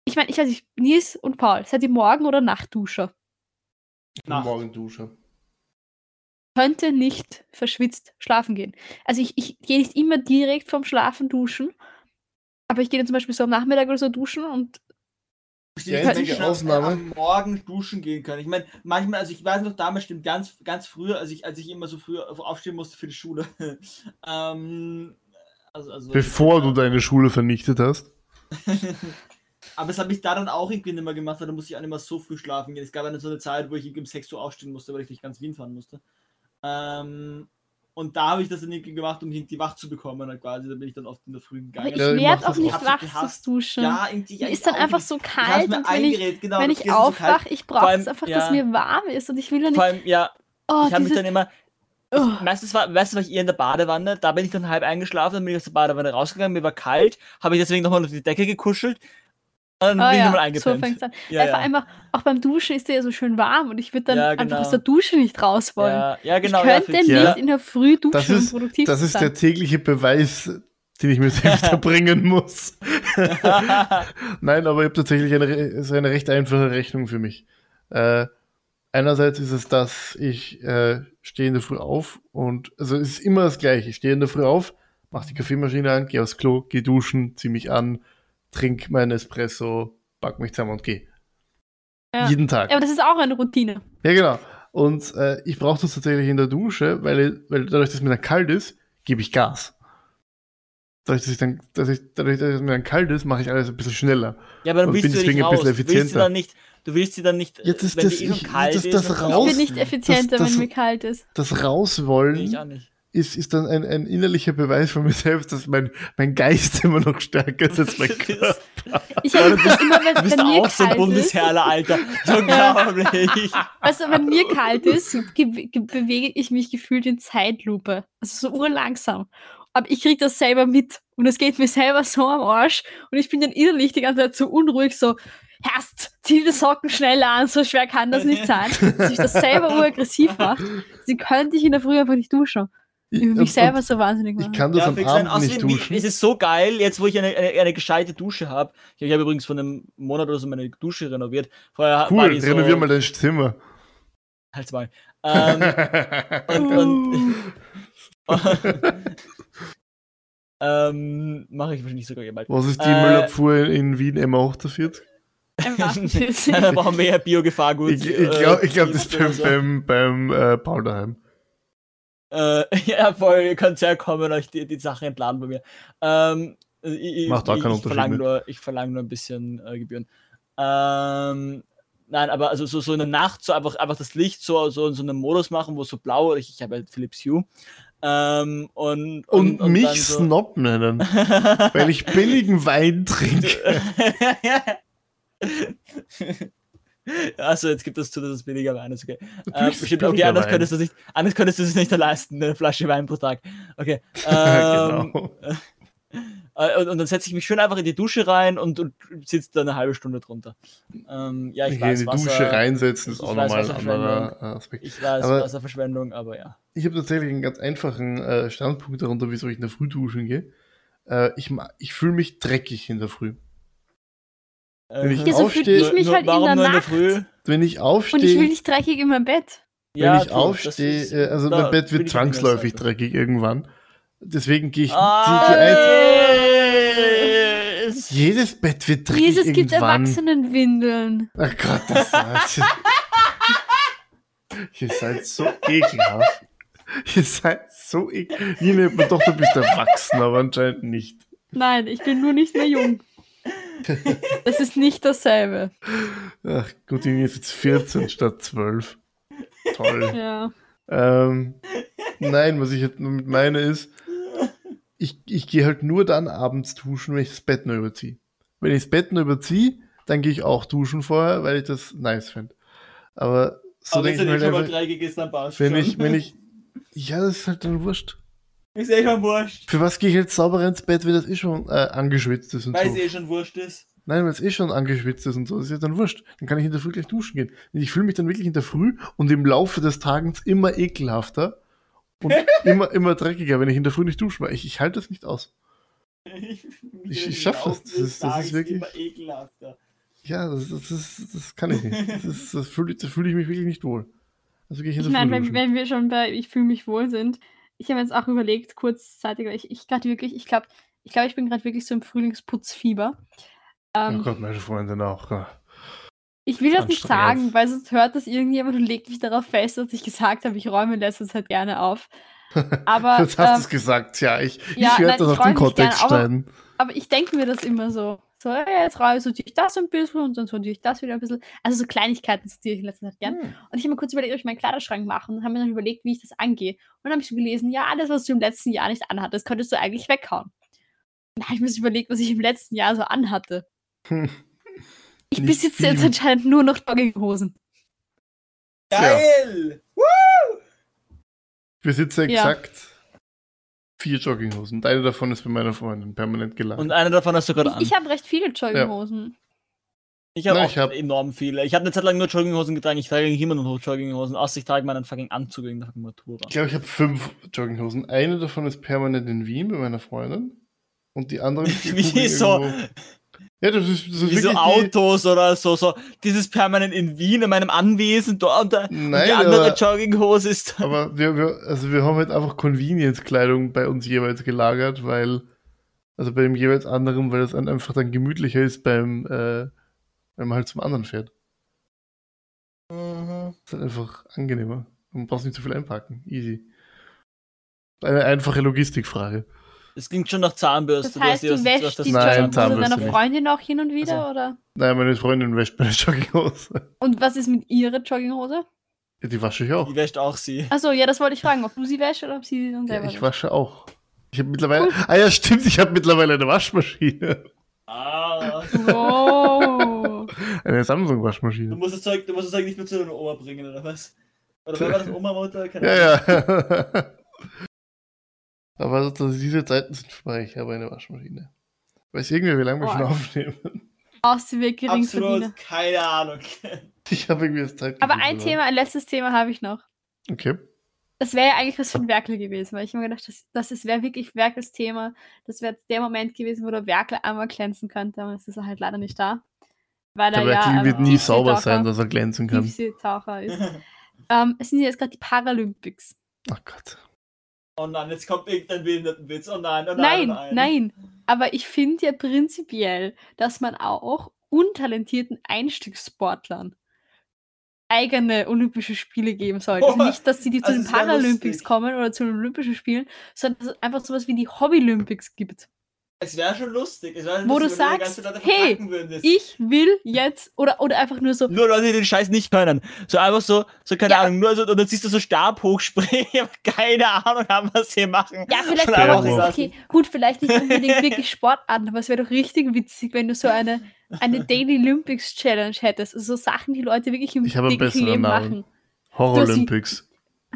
S3: Ich meine, ich weiß nicht, Nils und Paul, seid ihr Morgen- oder Nachtduscher?
S4: Nacht.
S2: Morgen Dusche.
S3: könnte nicht verschwitzt schlafen gehen. Also ich, ich gehe nicht immer direkt vom Schlafen duschen, aber ich gehe dann zum Beispiel so am Nachmittag oder so duschen und
S2: Die einzige Ausnahme-
S4: am Morgen duschen gehen können. Ich meine, manchmal, also ich weiß noch, damals stimmt ganz, ganz früher, als ich, als ich immer so früh aufstehen musste für die Schule. ähm, also, also,
S2: Bevor du deine Schule vernichtet hast.
S4: Aber das habe ich da dann auch irgendwie nicht mehr gemacht, weil da musste ich auch nicht mehr so früh schlafen gehen. Es gab eine so eine Zeit, wo ich irgendwie um 6 Uhr aufstehen musste, weil ich durch ganz Wien fahren musste. Ähm, und da habe ich das dann irgendwie gemacht, um irgendwie wach zu bekommen. Halt quasi. Da bin ich dann oft in der Früh
S3: aber
S4: gegangen.
S3: ich
S2: Ja, ich mach
S3: werde auch nicht wach
S4: gehasst.
S3: Duschen.
S4: ja, irgendwie. Ja,
S3: ist dann einfach
S4: nicht.
S3: so kalt
S4: mir
S3: und wenn ich,
S4: genau,
S3: wenn ich
S4: ist so
S3: aufwache, ich brauche es einfach,
S4: ja.
S3: dass mir warm ist und ich will ja nicht
S4: Vor allem, ja, Oh, ich habe mich dann immer. Oh. Meistens war, meistens war ich eher in der Badewanne, da bin ich dann halb eingeschlafen, dann bin ich aus der Badewanne rausgegangen, mir war kalt, habe ich deswegen nochmal auf die Decke gekuschelt
S3: dann oh, bin ja, ich nochmal eingepennt. So fängt's an. Ja, ja. Einfach, auch beim Duschen ist der ja so schön warm und ich würde dann ja, genau. einfach aus der Dusche nicht raus wollen. Ja, ja genau. Ich könnte nicht in der Früh duschen
S2: das ist, und produktiv Das ist sein. der tägliche Beweis, den ich mir selbst erbringen muss. Nein, aber ich habe tatsächlich eine, ist eine recht einfache Rechnung für mich. Äh, einerseits ist es, dass ich äh, stehe in der Früh auf und also es ist immer das Gleiche. Ich stehe in der Früh auf, mache die Kaffeemaschine an, gehe aufs Klo, gehe duschen, ziehe mich an, trinke meinen Espresso, pack mich zusammen und gehe. Ja. Jeden Tag.
S3: Ja, aber das ist auch eine Routine.
S2: Ja, genau. Und äh, ich brauche das tatsächlich in der Dusche, weil, weil dadurch, dass mir dann kalt ist, gebe ich Gas. Dadurch, dass, ich dann, dass ich, dadurch, dass es mir dann kalt ist, mache ich alles ein bisschen schneller.
S4: Ja, aber dann bist du nicht raus. Du willst sie dann nicht, du willst sie dann nicht,
S2: ja, das, wenn das, eh ich, kalt das, das
S3: ist. Raus, ich bin nicht effizienter, das, wenn mir kalt ist.
S2: Das Rauswollen. Ich auch nicht ist, ist dann ein, ein innerlicher Beweis von mir selbst, dass mein, mein Geist immer noch stärker ist als mein Körper.
S3: Ich habe das immer, wenn,
S4: du bist wenn auch so ein Bundesherrler, Alter. So unglaublich.
S3: Also, wenn mir kalt ist, bewege ich mich gefühlt in Zeitlupe. Also so urlangsam. Aber ich kriege das selber mit. Und es geht mir selber so am Arsch. Und ich bin dann innerlich die ganze Zeit so unruhig, so, Herst, zieh die Socken schneller an, so schwer kann das nicht sein. Dass ich das selber uraggressiv mache. Sie könnte ich in der Früh einfach nicht duschen. Ich will mich selber so wahnsinnig
S2: machen. Ich kann das ja, am Abend sein. nicht duschen.
S4: Es ist so geil, jetzt wo ich eine, eine, eine gescheite Dusche habe. Ich, ich habe übrigens vor einem Monat oder so meine Dusche renoviert.
S2: Vorher cool, so, renovier mal dein Zimmer.
S4: Halt's mal. Ähm, und, und ähm, mache ich wahrscheinlich sogar bald.
S2: Was ist die äh, Müllabfuhr in Wien M48?
S4: Da brauchen wir ja Biogefahrgut.
S2: Ich, ich glaube, glaub, das ist beim, so. beim, beim äh, Paul daheim.
S4: Äh, ja, voll, ihr könnt herkommen und euch die, die Sache entladen bei mir. Ähm,
S2: ich, Macht da keinen
S4: Unterschied. Verlang nur, ich verlange nur ein bisschen äh, Gebühren. Ähm, nein, aber also so, so in der Nacht so einfach, einfach das Licht so, so in so einem Modus machen, wo so blau, ich, ich habe halt Philips Hue. Ähm, und,
S2: und, und, mich so Snob nennen, weil ich billigen Wein trinke.
S4: Also jetzt gibt es zu, dass es billiger Wein ist, okay. Äh, bestimmt, okay, anders könntest, du sich, anders könntest du es nicht leisten, eine Flasche Wein pro Tag. Okay. Ähm, genau. Äh, und, und, dann setze ich mich schön einfach in die Dusche rein und, und sitze da eine halbe Stunde drunter. Ähm, ja, ich, ich weiß,
S2: in die Wasser, Dusche reinsetzen ist auch nochmal ein anderer Aspekt.
S4: Ich weiß, aber Wasserverschwendung, aber ja.
S2: Ich habe tatsächlich einen ganz einfachen äh, Standpunkt darunter, wieso ich in der Früh duschen gehe. Äh, ich ich fühle mich dreckig in der Früh.
S3: Wenn ich ja, so aufstehe, ich mich halt warum in der, Nacht.
S2: Früh? Wenn ich aufstehe. Und
S3: ich will nicht dreckig in meinem Bett.
S2: Wenn ja, ich aufstehe, ist, äh, also mein Bett wird zwangsläufig dreckig irgendwann. Deswegen gehe ich ah, ein. Jedes Bett wird dreckig. Jesus
S3: gibt Erwachsenenwindeln.
S2: Ach Gott, das ist. Ihr seid so ekelhaft. Ihr seid so ekelhaft. Nina, doch, du bist erwachsen, aber anscheinend nicht.
S3: Nein, ich bin nur nicht mehr jung. Das ist nicht dasselbe.
S2: Ach gut, ich ist jetzt 14 statt 12. Toll.
S3: Ja.
S2: Ähm, nein, was ich jetzt mit meine ist, ich, ich gehe halt nur dann abends duschen, wenn ich das Bett nur überziehe. Wenn ich das Bett nur überziehe, dann gehe ich auch duschen vorher, weil ich das nice finde. Aber so denke ich mir halt einfach, wenn ich, wenn ich, ja, das ist halt dann wurscht.
S4: Ist eh schon wurscht.
S2: Für was gehe ich jetzt sauber ins Bett, wenn das eh schon äh, angeschwitzt ist und
S4: Weil
S2: so?
S4: Weil es eh schon wurscht ist.
S2: Nein, weil es eh schon angeschwitzt ist und so, das ist ja dann wurscht. Dann kann ich in der Früh gleich duschen gehen. Ich fühle mich dann wirklich in der Früh und im Laufe des Tages immer ekelhafter und immer, immer dreckiger, wenn ich in der Früh nicht dusche, weil ich, ich halte das nicht aus. Ich, ich, ich schaffe das. Das ist, das ist wirklich. Immer ekelhafter. Ja, das, das, ist, das kann ich nicht. Das, ist, das fühle fühl ich mich wirklich nicht wohl.
S3: Also gehe ich in der ich meine, wenn, wenn wir schon bei Ich fühle mich wohl sind, ich habe jetzt auch überlegt, kurzzeitig, weil ich, ich gerade wirklich, ich glaube, ich glaube, ich bin gerade wirklich so im Frühlingsputzfieber.
S2: Ähm, oh Gott, meine Freundin auch.
S3: Ich will das nicht sagen, weil sonst hört das irgendjemand und legt mich darauf fest, dass ich gesagt habe, ich räume in letzter Zeit gerne auf. Aber,
S2: Jetzt hast ähm, du es gesagt, ja. Ich, ja, ich werde das auf den Kontext schneiden.
S3: Aber, aber ich denke mir das immer so. So, jetzt sortiere ich das ein bisschen und dann sortiere ich das wieder ein bisschen. Also so Kleinigkeiten sortiere ich in letzter Zeit gern. Hm. Und ich habe mir kurz überlegt, ob ich meinen Kleiderschrank mache und habe mir dann überlegt, wie ich das angehe. Und dann habe ich so gelesen, ja, alles, was du im letzten Jahr nicht anhattest, könntest du eigentlich weghauen. Und dann habe ich mir so überlegt, was ich im letzten Jahr so anhatte. Hm. Ich besitze jetzt anscheinend nur noch Jogginghosen.
S4: Geil! Ja. Woo!
S2: besitze exakt ja. Vier Jogginghosen. Und eine davon ist bei meiner Freundin permanent gelagert.
S4: Und eine davon hast du gerade
S3: an. Ich habe recht viele Jogginghosen. Ja.
S4: Ich habe auch hab... enorm viele. Ich habe eine Zeit lang nur Jogginghosen getragen. Ich trage immer noch Jogginghosen. Außer ich trage meinen fucking Anzug in der Matura.
S2: Ich glaube, ich habe fünf Jogginghosen. Eine davon ist permanent in Wien bei meiner Freundin. Und die andere.
S4: Wie so? Ja, das ist, das ist Wie so Autos die... oder so, so. Dieses permanent in Wien, in meinem Anwesen, dort und, Nein, die andere aber, Jogginghose ist.
S2: Aber wir, wir, also wir haben halt einfach Convenience-Kleidung bei uns jeweils gelagert, weil, also bei dem jeweils anderen, weil es einfach dann gemütlicher ist beim, äh, wenn man halt zum anderen fährt. Mhm. Das ist halt einfach angenehmer. Man braucht nicht so viel einpacken. Easy. Eine einfache Logistikfrage.
S4: Es klingt schon nach Zahnbürste.
S3: Das heißt, du, wäschst was, was die Nein, Jogginghose deiner Freundin auch hin und wieder, also, oder?
S2: Nein, meine Freundin wäscht meine Jogginghose.
S3: Und was ist mit ihrer Jogginghose?
S2: Ja, die wasche ich auch.
S4: Die wäscht auch sie.
S3: Achso, ja, das wollte ich fragen, ob du sie wäschst oder ob sie sie dann selber
S2: ja, Ich wasche auch. Ich habe mittlerweile. Cool. Ah ja, stimmt, ich habe mittlerweile eine Waschmaschine.
S4: Ah. Wow.
S2: eine Samsung-Waschmaschine.
S4: Du musst, das Zeug, du musst das Zeug nicht mehr zu deiner Oma bringen, oder was? Oder wer war das Oma-Mutter?
S2: Ja, ja. Aber also, diese Zeiten sind vorbei. Ich habe eine Waschmaschine. Weiß irgendwie, wie lange wir oh. schon aufnehmen.
S3: Ausweg
S4: Absolut keine Ahnung.
S2: Ich habe irgendwie das Zeit.
S3: Aber ein Thema, ein letztes Thema habe ich noch.
S2: Okay.
S3: Das wäre ja eigentlich was für ein Werkel gewesen, weil ich mir gedacht das, das wäre wirklich Werkels Thema. Das wäre der Moment gewesen, wo der Werkel einmal glänzen könnte, aber es ist er halt leider nicht da.
S2: Weil der er ja, wird ähm, nie sauber sein, dass er glänzen kann.
S3: Taucher ist. ähm, es sind jetzt gerade die Paralympics.
S2: Ach Gott.
S4: Oh nein, jetzt kommt irgendein Behindertenwitz. Oh nein, oh
S3: nein. Nein, oh nein. nein. Aber ich finde ja prinzipiell, dass man auch untalentierten Einstiegssportlern eigene Olympische Spiele geben sollte. Oh, nicht, dass sie die zu also den Paralympics kommen oder zu den Olympischen Spielen, sondern dass es einfach sowas wie die Hobby-Olympics gibt.
S4: Es wäre schon lustig.
S3: Wär, wo du sagst, hey, ich will jetzt, oder, oder einfach nur so.
S4: Nur Leute, die den Scheiß nicht können. So einfach so, so keine ja. Ahnung, nur so, und dann siehst du so Stab hochspringen, keine Ahnung haben, was sie machen.
S3: Ja, vielleicht auch, okay, gut, vielleicht nicht unbedingt wirklich Sportarten, aber es wäre doch richtig witzig, wenn du so eine, eine Daily Olympics Challenge hättest. Also so Sachen, die Leute wirklich im
S2: ich Leben machen. Horror Olympics.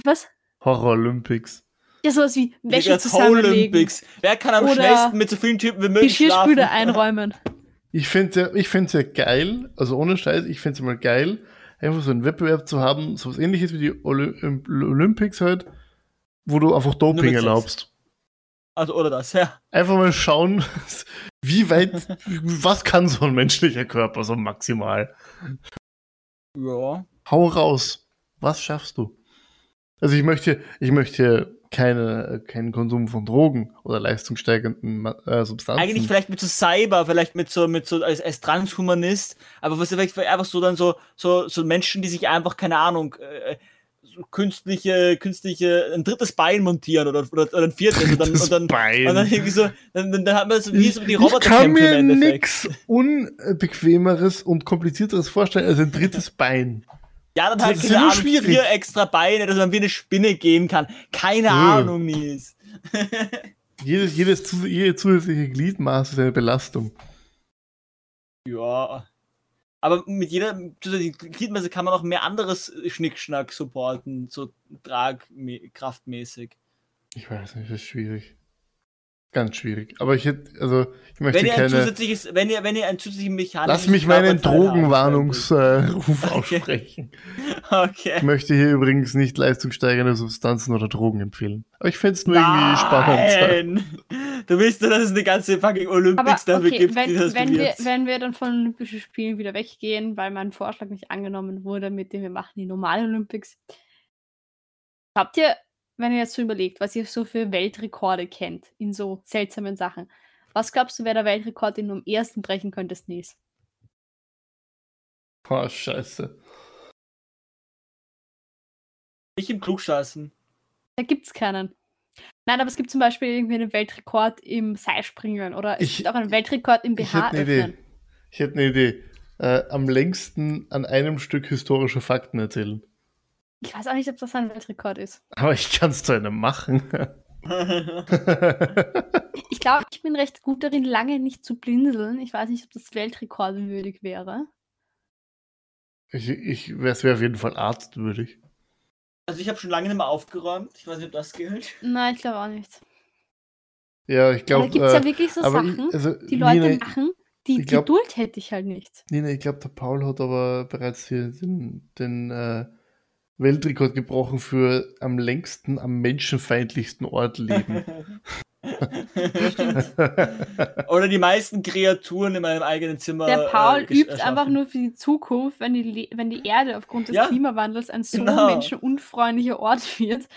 S3: Was?
S2: Horror Olympics.
S3: Ja, sowas wie Wäsche zusammenlegen. Olympics.
S4: Wer kann am schnellsten mit so vielen Typen wie möglich
S3: Geschirrspüler einräumen.
S2: Ich finde es ja, ja geil, also ohne Scheiß, ich finde es mal geil, einfach so einen Wettbewerb zu haben, so was ähnliches wie die Olympics halt, wo du einfach Doping erlaubst.
S4: Also, oder das, ja.
S2: Einfach mal schauen, wie weit, was kann so ein menschlicher Körper so maximal?
S4: Ja.
S2: Hau raus. Was schaffst du? Also ich möchte, ich möchte keine, keinen Konsum von Drogen oder leistungssteigernden äh, Substanzen.
S4: Eigentlich vielleicht mit so Cyber, vielleicht mit so, mit so als, als Transhumanist, aber was vielleicht einfach so dann so, so, so Menschen, die sich einfach, keine Ahnung, äh, so künstliche, künstliche, ein drittes Bein montieren oder, oder, oder ein viertes und dann, und dann,
S2: Bein.
S4: und dann irgendwie so, dann, dann hat man so wie so die Roboter.
S2: Ich kann mir nichts unbequemeres und komplizierteres vorstellen als ein drittes Bein.
S4: Ja, dann halt, keine Ahnung, schwierig. vier extra Beine, dass man wie eine Spinne gehen kann. Keine ja. Ahnung, Nils.
S2: jedes, jedes, jede zusätzliche Gliedmaß ist eine Belastung.
S4: Ja. Aber mit jeder zusätzlichen Gliedmaße kann man auch mehr anderes Schnickschnack supporten, so tragkraftmäßig.
S2: Ich weiß nicht, das ist schwierig. Ganz schwierig. Aber ich hätte, also ich möchte
S4: wenn ihr
S2: keine.
S4: Ein zusätzliches, wenn ihr, wenn ihr ein zusätzlichen Mechanismus.
S2: Lass mich meinen Drogenwarnungsruf äh, aussprechen.
S4: okay.
S2: Ich möchte hier übrigens nicht leistungssteigernde Substanzen oder Drogen empfehlen. Aber ich fände es nur Nein. irgendwie
S4: spannend. Du willst nur, dass es eine ganze fucking Olympics
S3: Aber, dafür okay, gibt, wenn, die das wenn wir, wenn wir dann von Olympischen Spielen wieder weggehen, weil mein Vorschlag nicht angenommen wurde, mit dem wir machen die normalen Olympics. Habt ihr wenn ihr jetzt so überlegt, was ihr so für Weltrekorde kennt in so seltsamen Sachen, was glaubst du, wer der Weltrekord, den du am ersten brechen könntest, Nils?
S2: Oh, scheiße.
S4: Ich im Klugscheißen.
S3: Da gibt's keinen. Nein, aber es gibt zum Beispiel irgendwie einen Weltrekord im Seilspringen oder es ich, gibt auch einen Weltrekord im BH
S2: ich öffnen. Idee. Ich hätte eine Idee. Äh, am längsten an einem Stück historische Fakten erzählen.
S3: Ich weiß auch nicht, ob das ein Weltrekord ist.
S2: Aber ich kann es zu einem machen.
S3: ich glaube, ich bin recht gut darin, lange nicht zu blinzeln. Ich weiß nicht, ob das weltrekordwürdig wäre.
S2: Ich, ich, es wäre auf jeden Fall arztwürdig.
S4: Also ich habe schon lange nicht mehr aufgeräumt. Ich weiß nicht, ob das gilt.
S3: Nein, ich glaube auch nicht.
S2: Ja, ich glaube.
S3: Da gibt es
S2: äh,
S3: ja wirklich so Sachen,
S2: ich, also,
S3: die Leute
S2: Nina,
S3: machen, die
S2: glaub-
S3: Geduld hätte ich halt nicht.
S2: Nina, ich glaube, der Paul hat aber bereits hier den, den äh, Weltrekord gebrochen für am längsten, am menschenfeindlichsten Ort leben.
S4: Oder die meisten Kreaturen in meinem eigenen Zimmer.
S3: Der Paul
S4: äh,
S3: übt
S4: erschaffen.
S3: einfach nur für die Zukunft, wenn die, Le- wenn die Erde aufgrund des
S4: Ja,
S3: Klimawandels ein so
S4: genau.
S3: menschenunfreundlicher Ort wird,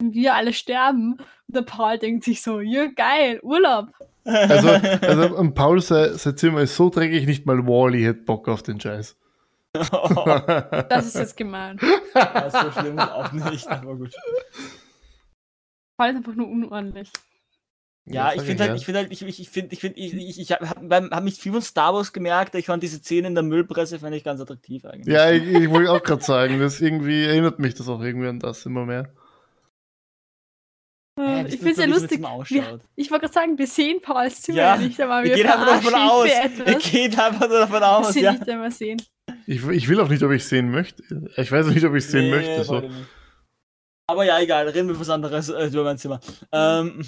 S3: und wir alle sterben. Und der Paul denkt sich so, ja geil, Urlaub.
S2: also, also Paul sein, sein Zimmer ist so dreckig, nicht mal Wally hätte Bock auf den Scheiß.
S3: Das ist jetzt gemein.
S4: Ja, so schlimm ist auch nicht, aber gut.
S3: Paul ist einfach nur unordentlich.
S4: Ja, ich finde halt, ich finde halt, ich, ich, ich finde, ich, find, ich, ich, ich habe hab mich viel von Star Wars gemerkt, ich fand diese Szene in der Müllpresse, fand ich ganz attraktiv eigentlich.
S2: Ja, ich, ich wollte auch gerade sagen, das irgendwie erinnert mich das auch irgendwie an das immer mehr.
S4: Hä,
S3: ich
S4: wisst
S3: finde es ja
S4: das
S3: lustig. Wir, ich wollte gerade sagen, wir sehen Pauls Zimmer
S4: Ja,
S3: ja nicht einmal.
S4: Wir
S3: Wir
S4: gehen einfach davon aus. Wir gehen einfach nur davon aus,
S3: wir
S4: ja.
S3: nicht einmal sehen.
S2: Ich, ich will auch nicht, ob ich sehen möchte. Ich weiß auch nicht, ob ich sehen
S4: Nee,
S2: möchte. So.
S4: Aber ja, egal, reden wir was anderes äh, über mein Zimmer. Ähm,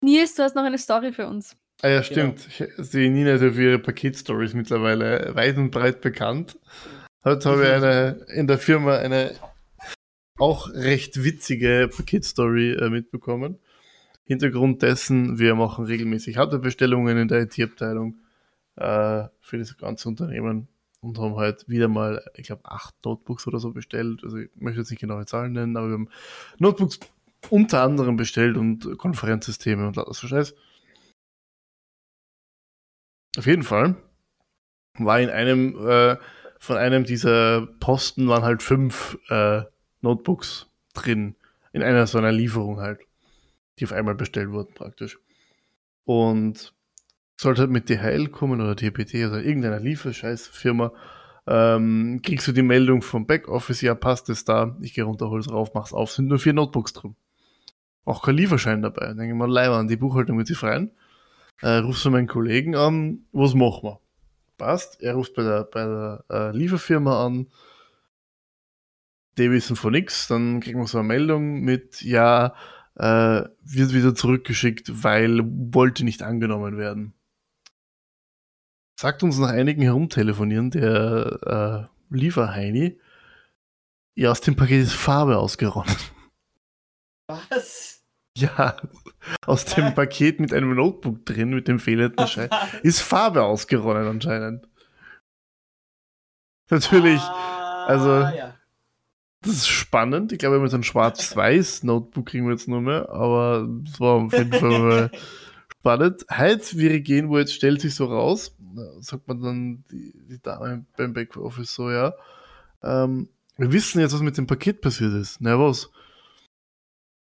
S3: Nils, du hast noch eine Story für uns.
S2: Ah ja, stimmt. Ich, die Nina ist ja für ihre Paketstories mittlerweile weit und breit bekannt. Heute habe ich eine, in der Firma eine auch recht witzige Paketstory äh, mitbekommen. Hintergrund dessen, wir machen regelmäßig Hardwarebestellungen in der IT-Abteilung äh, für das ganze Unternehmen und haben halt wieder mal, ich glaube, acht Notebooks oder so bestellt. Also ich möchte jetzt nicht genaue Zahlen nennen, aber wir haben Notebooks unter anderem bestellt und Konferenzsysteme und lauter so Scheiß. Auf jeden Fall war in einem, äh, von einem dieser Posten waren halt fünf äh, Notebooks drin. In einer so einer Lieferung halt. Die auf einmal bestellt wurden praktisch. Und sollte mit DHL kommen oder DPT oder irgendeiner Lieferscheißfirma, ähm, kriegst du die Meldung vom Backoffice, ja, passt es da, ich gehe runter, hol's rauf, mach's auf, sind nur vier Notebooks drin. Auch kein Lieferschein dabei. Dann denke ich mal, Leiber an die Buchhaltung wird sich freuen. Äh, rufst du meinen Kollegen an, was machen wir? Passt, er ruft bei der, bei der äh, Lieferfirma an, die wissen von nichts, dann kriegen wir so eine Meldung mit, ja, äh, wird wieder zurückgeschickt, weil wollte nicht angenommen werden. Sagt uns nach einigen Herumtelefonieren der äh, Lieferheini, ja, aus dem Paket ist Farbe ausgeronnen.
S4: was?
S2: Ja, aus dem Paket mit einem Notebook drin, mit dem fehlenden Schein, ist Farbe ausgeronnen anscheinend. Natürlich,
S4: Ah,
S2: also-
S4: ja.
S2: das ist spannend. Ich glaube, mit so einem schwarz-weiß Notebook kriegen wir jetzt nur mehr, aber es war auf jeden Fall spannend. Heute, wir gehen, wo jetzt stellt sich so raus, sagt man dann die, die Dame beim Backoffice so, ja, ähm, wir wissen jetzt, was mit dem Paket passiert ist. Na was?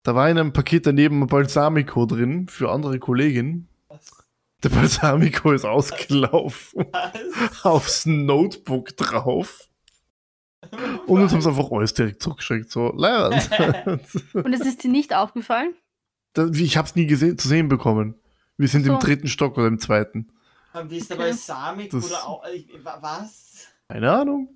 S2: Da war in einem Paket daneben ein Balsamico drin für andere Kolleginnen.
S4: Was?
S2: Der Balsamico ist ausgelaufen
S4: Was?
S2: aufs Notebook drauf. Und uns haben es einfach alles direkt zurückgeschickt. So, leider.
S3: Und es ist dir nicht aufgefallen?
S2: ich habe es nie gesehen, zu sehen bekommen. Wir sind
S3: So.
S2: im dritten Stock oder im zweiten.
S4: Und Wie ist
S3: Okay.
S4: dabei Samik
S2: Das-
S4: oder auch. Ich, wa- was?
S2: Keine Ahnung.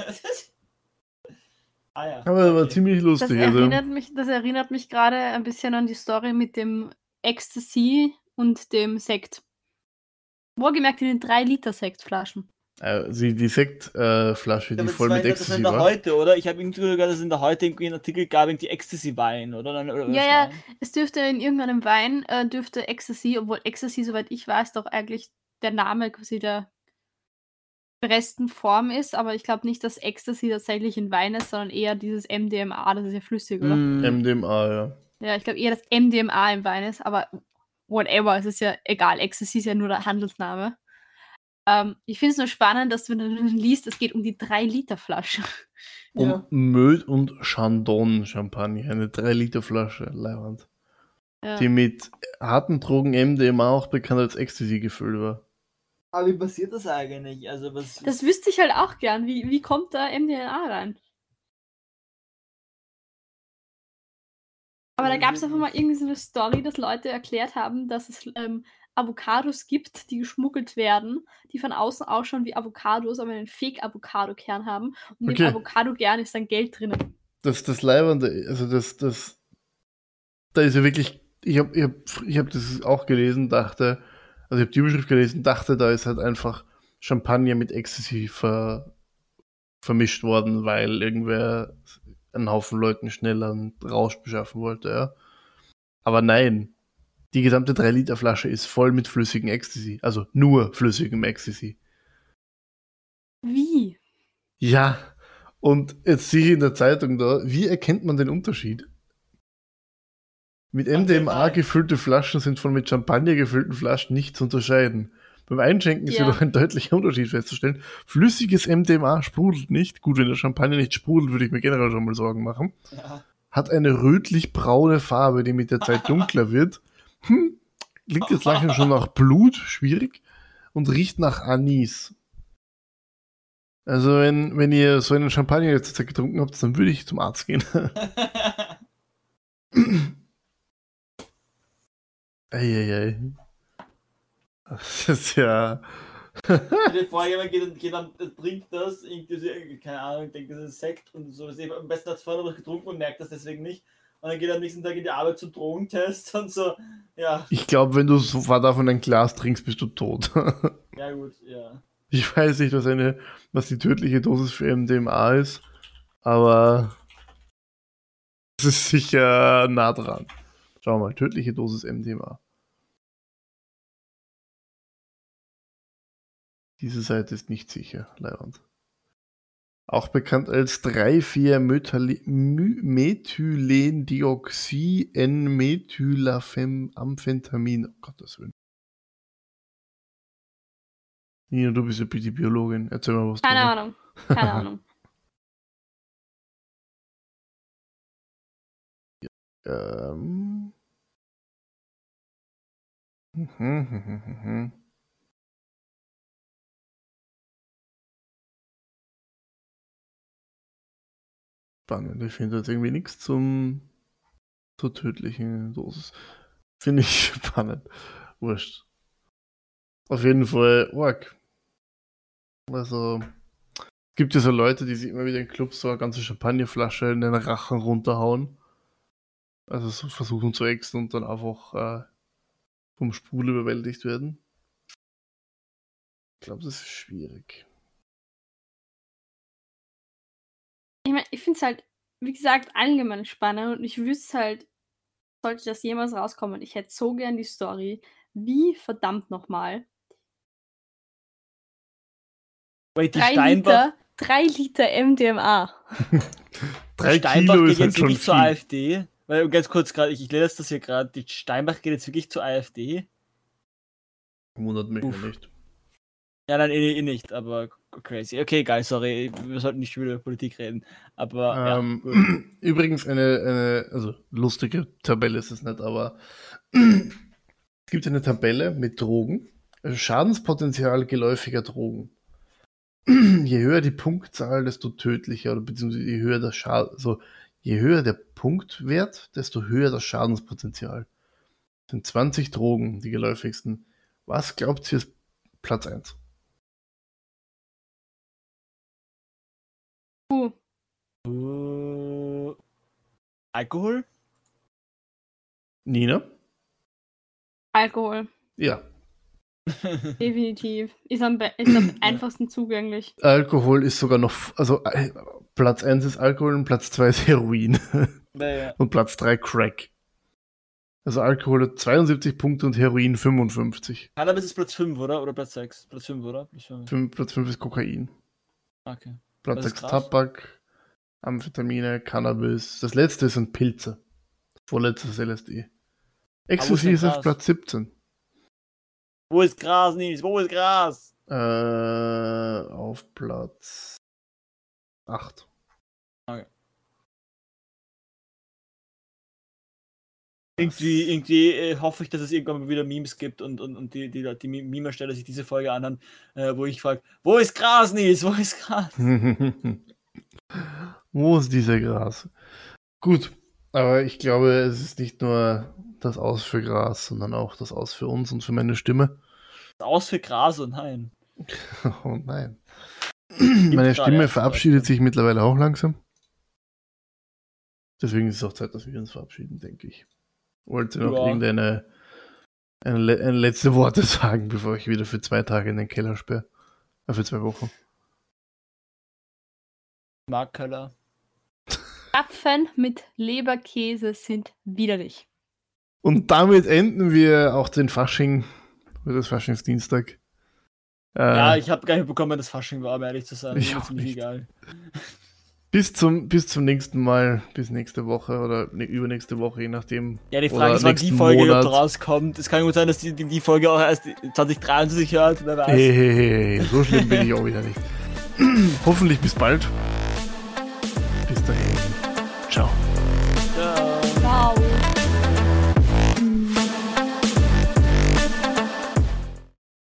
S4: ah ja.
S2: Aber war
S4: okay.
S2: ziemlich
S3: Das
S2: lustig. Also,
S3: erinnert, mich, das erinnert mich gerade ein bisschen an die Story mit dem Ecstasy und dem Sekt. Wohlgemerkt in den 3-Liter-Sektflaschen.
S2: Äh, sie, die Sektflasche,
S4: Ja,
S2: die voll
S4: das
S2: mit
S4: war, das war
S2: Ecstasy
S4: in der
S2: war.
S4: heute, oder? Ich habe irgendwie gehört, dass es in der heute irgendwie einen Artikel gab, irgendwie Ecstasy-Wein, oder? Oder- oder
S3: Ja, ja. Es dürfte in irgendeinem Wein, äh, dürfte Ecstasy, obwohl Ecstasy, soweit ich weiß, doch eigentlich der Name quasi der besten Form ist, aber ich glaube nicht, dass Ecstasy tatsächlich ein Wein ist, sondern eher dieses MDMA, das ist ja flüssig, oder?
S4: Mm.
S2: MDMA, ja.
S3: Ja, ich glaube eher, dass MDMA im Wein ist, aber whatever, es ist ja egal. Ecstasy ist ja nur der Handelsname. Ähm, ich finde es nur spannend, dass du dann liest, es geht um die 3-Liter-Flasche.
S2: Um
S4: Ja.
S2: Möd und Chandon Champagner, eine 3-Liter-Flasche, Leihwand.
S3: Ja.
S2: Die mit harten Drogen MDMA auch bekannt als Ecstasy gefüllt war.
S4: Aber wie passiert das eigentlich? Also, was.
S3: Das wüsste ich halt auch gern. Wie, wie kommt da MDMA rein? Aber da gab es einfach mal irgendwie so eine Story, dass Leute erklärt haben, dass es ähm, Avocados gibt, die geschmuggelt werden, die von außen ausschauen wie Avocados, aber einen Fake-Avocado-Kern haben. Und
S2: Okay.
S3: dem Avocado-Kern ist dann Geld drinnen.
S2: das, das Leibende, also das, das, da ist ja wirklich, ich habe ich hab, ich hab das auch gelesen, dachte, also ich habe die Überschrift gelesen, dachte, da ist halt einfach Champagner mit Ecstasy ver, vermischt worden, weil irgendwer einen Haufen Leuten schneller einen Rausch beschaffen wollte, ja. Aber nein, die gesamte 3-Liter-Flasche ist voll mit flüssigem Ecstasy, also nur flüssigem Ecstasy.
S3: Wie?
S2: Ja, und jetzt sehe ich in der Zeitung da, wie erkennt man den Unterschied? Mit MDMA gefüllte Flaschen sind von mit Champagner gefüllten Flaschen nicht zu unterscheiden. Beim Einschenken ist ja. jedoch ein deutlicher Unterschied festzustellen. Flüssiges MDMA sprudelt nicht. Gut, wenn der Champagner nicht sprudelt, würde ich mir generell schon mal Sorgen machen. Ja. Hat eine rötlich-braune Farbe, die mit der Zeit dunkler wird. Hm, klingt jetzt langsam schon nach Blut, schwierig. Und riecht nach Anis. Also, wenn, wenn ihr so einen Champagner jetzt getrunken habt, dann würde ich zum Arzt gehen. Eieiei. Das ist ja.
S4: Die Frage, jemand geht, geht dann, trinkt das, irgendwie, keine Ahnung, denkt, das ist Sekt und so. Am besten hat es vorher was getrunken und merkt das deswegen nicht. Und dann geht er am nächsten Tag in die Arbeit zum Drogentest und so. Ja.
S2: Ich glaube, wenn du sofort davon ein Glas trinkst, bist du tot.
S4: ja, gut, ja.
S2: Ich weiß nicht, was, eine, was die tödliche Dosis für MDMA ist, aber es ist sicher nah dran. Schauen wir mal, tödliche Dosis MDMA. Diese Seite ist nicht sicher, Leiwand. Auch bekannt als 3,4-Methylendioxy-N-Methylamphetamin. Oh Gottes Willen. Nina, du bist ja bitte Biologin. Erzähl mal was.
S3: Keine drüber. Ahnung. Keine Ahnung.
S2: ähm. Spannend. Ich finde jetzt irgendwie nichts zum zur tödlichen Dosis. Finde ich spannend. Wurscht. Auf jeden Fall Org. Also, es gibt ja so Leute, die sich immer wieder in Clubs so eine ganze Champagnerflasche in den Rachen runterhauen. Also so versuchen zu exen und dann einfach äh, vom Spul überwältigt werden. Ich glaube, das ist schwierig.
S3: Ich meine, ich finde es halt, wie gesagt, allgemein spannend und ich wüsste halt, sollte das jemals rauskommen, ich hätte so gern die Story, wie verdammt nochmal
S4: Wait, die drei Steinbach. Liter,
S3: drei Liter MDMA.
S4: drei Steinbach Kilo geht jetzt wirklich zur AfD. Weil ganz kurz gerade, ich, ich lese das hier gerade, die Steinbach geht jetzt wirklich zur AfD.
S2: Wundert mich Uff. nicht.
S4: Ja, nein, eh, eh, nicht, aber crazy. Okay, geil, sorry, wir sollten nicht über Politik reden. Aber ähm,
S2: ja, übrigens eine, eine, also lustige Tabelle ist es nicht, aber es gibt eine Tabelle mit Drogen, also Schadenspotenzial geläufiger Drogen. je höher die Punktzahl, desto tödlicher oder beziehungsweise je höher das Schaden, also je höher der Punktwert, desto höher das Schadenspotenzial. Das sind 20 Drogen, die geläufigsten. Was glaubt ihr ist Platz 1?
S3: Uh.
S4: Uh, Alkohol?
S2: Nina?
S3: Alkohol.
S2: Ja,
S3: Definitiv. Ist am, ist am einfachsten zugänglich.
S2: Alkohol ist sogar noch, also äh, Platz 1 ist Alkohol und Platz 2 ist Heroin.
S4: Naja.
S2: Und Platz 3 Crack. Also Alkohol hat 72 Punkte und Heroin 55.
S4: Cannabis ist Platz 5, oder? Oder Platz 6? Platz 5, oder? Platz 5,
S2: 5 Platz 5 ist Kokain.
S4: Okay.
S2: Platz 6 Tabak, Amphetamine, Cannabis. Das letzte sind Pilze. Vorletztes LSD. Ecstasy ist auf Platz 17.
S4: Wo ist Gras, Nils? Wo ist Gras?
S2: Äh, auf Platz 8.
S4: Okay. Irgendwie, irgendwie äh, hoffe ich, dass es irgendwann mal wieder Memes gibt und, und, und die, die, die Meme-Ersteller sich diese Folge anhören, äh, wo ich frage, wo ist Gras, Nils? Wo ist Gras?
S2: wo ist dieser Gras? Gut, aber ich glaube, es ist nicht nur das Aus für Gras, sondern auch das Aus für uns und für meine Stimme.
S4: Das Aus für Gras, oh nein.
S2: oh nein. meine Stimme verabschiedet sich mittlerweile auch langsam. Deswegen ist es auch Zeit, dass wir uns verabschieden, denke ich. Wollte noch ja. irgendeine eine, eine, letzte Worte sagen, bevor ich wieder für zwei Tage in den Keller sperre. Äh, für zwei Wochen.
S4: Mark Keller.
S3: Apfen mit Leberkäse sind widerlich.
S2: Und damit enden wir auch den Fasching, oder das Faschingsdienstag.
S4: Äh, ja, ich habe gar nicht bekommen, dass Fasching war, um ehrlich zu sein. Ich mir egal.
S2: Bis zum, bis zum nächsten Mal, bis nächste Woche oder ne, übernächste Woche, je nachdem.
S4: Ja, die Frage ist, wann die Folge Monat. rauskommt. Es kann gut sein, dass die, die, die Folge auch erst 2023 hört, wer weiß.
S2: Hey, hey, hey, so schlimm bin ich auch wieder nicht. Hoffentlich bis bald. Bis dahin. Ciao.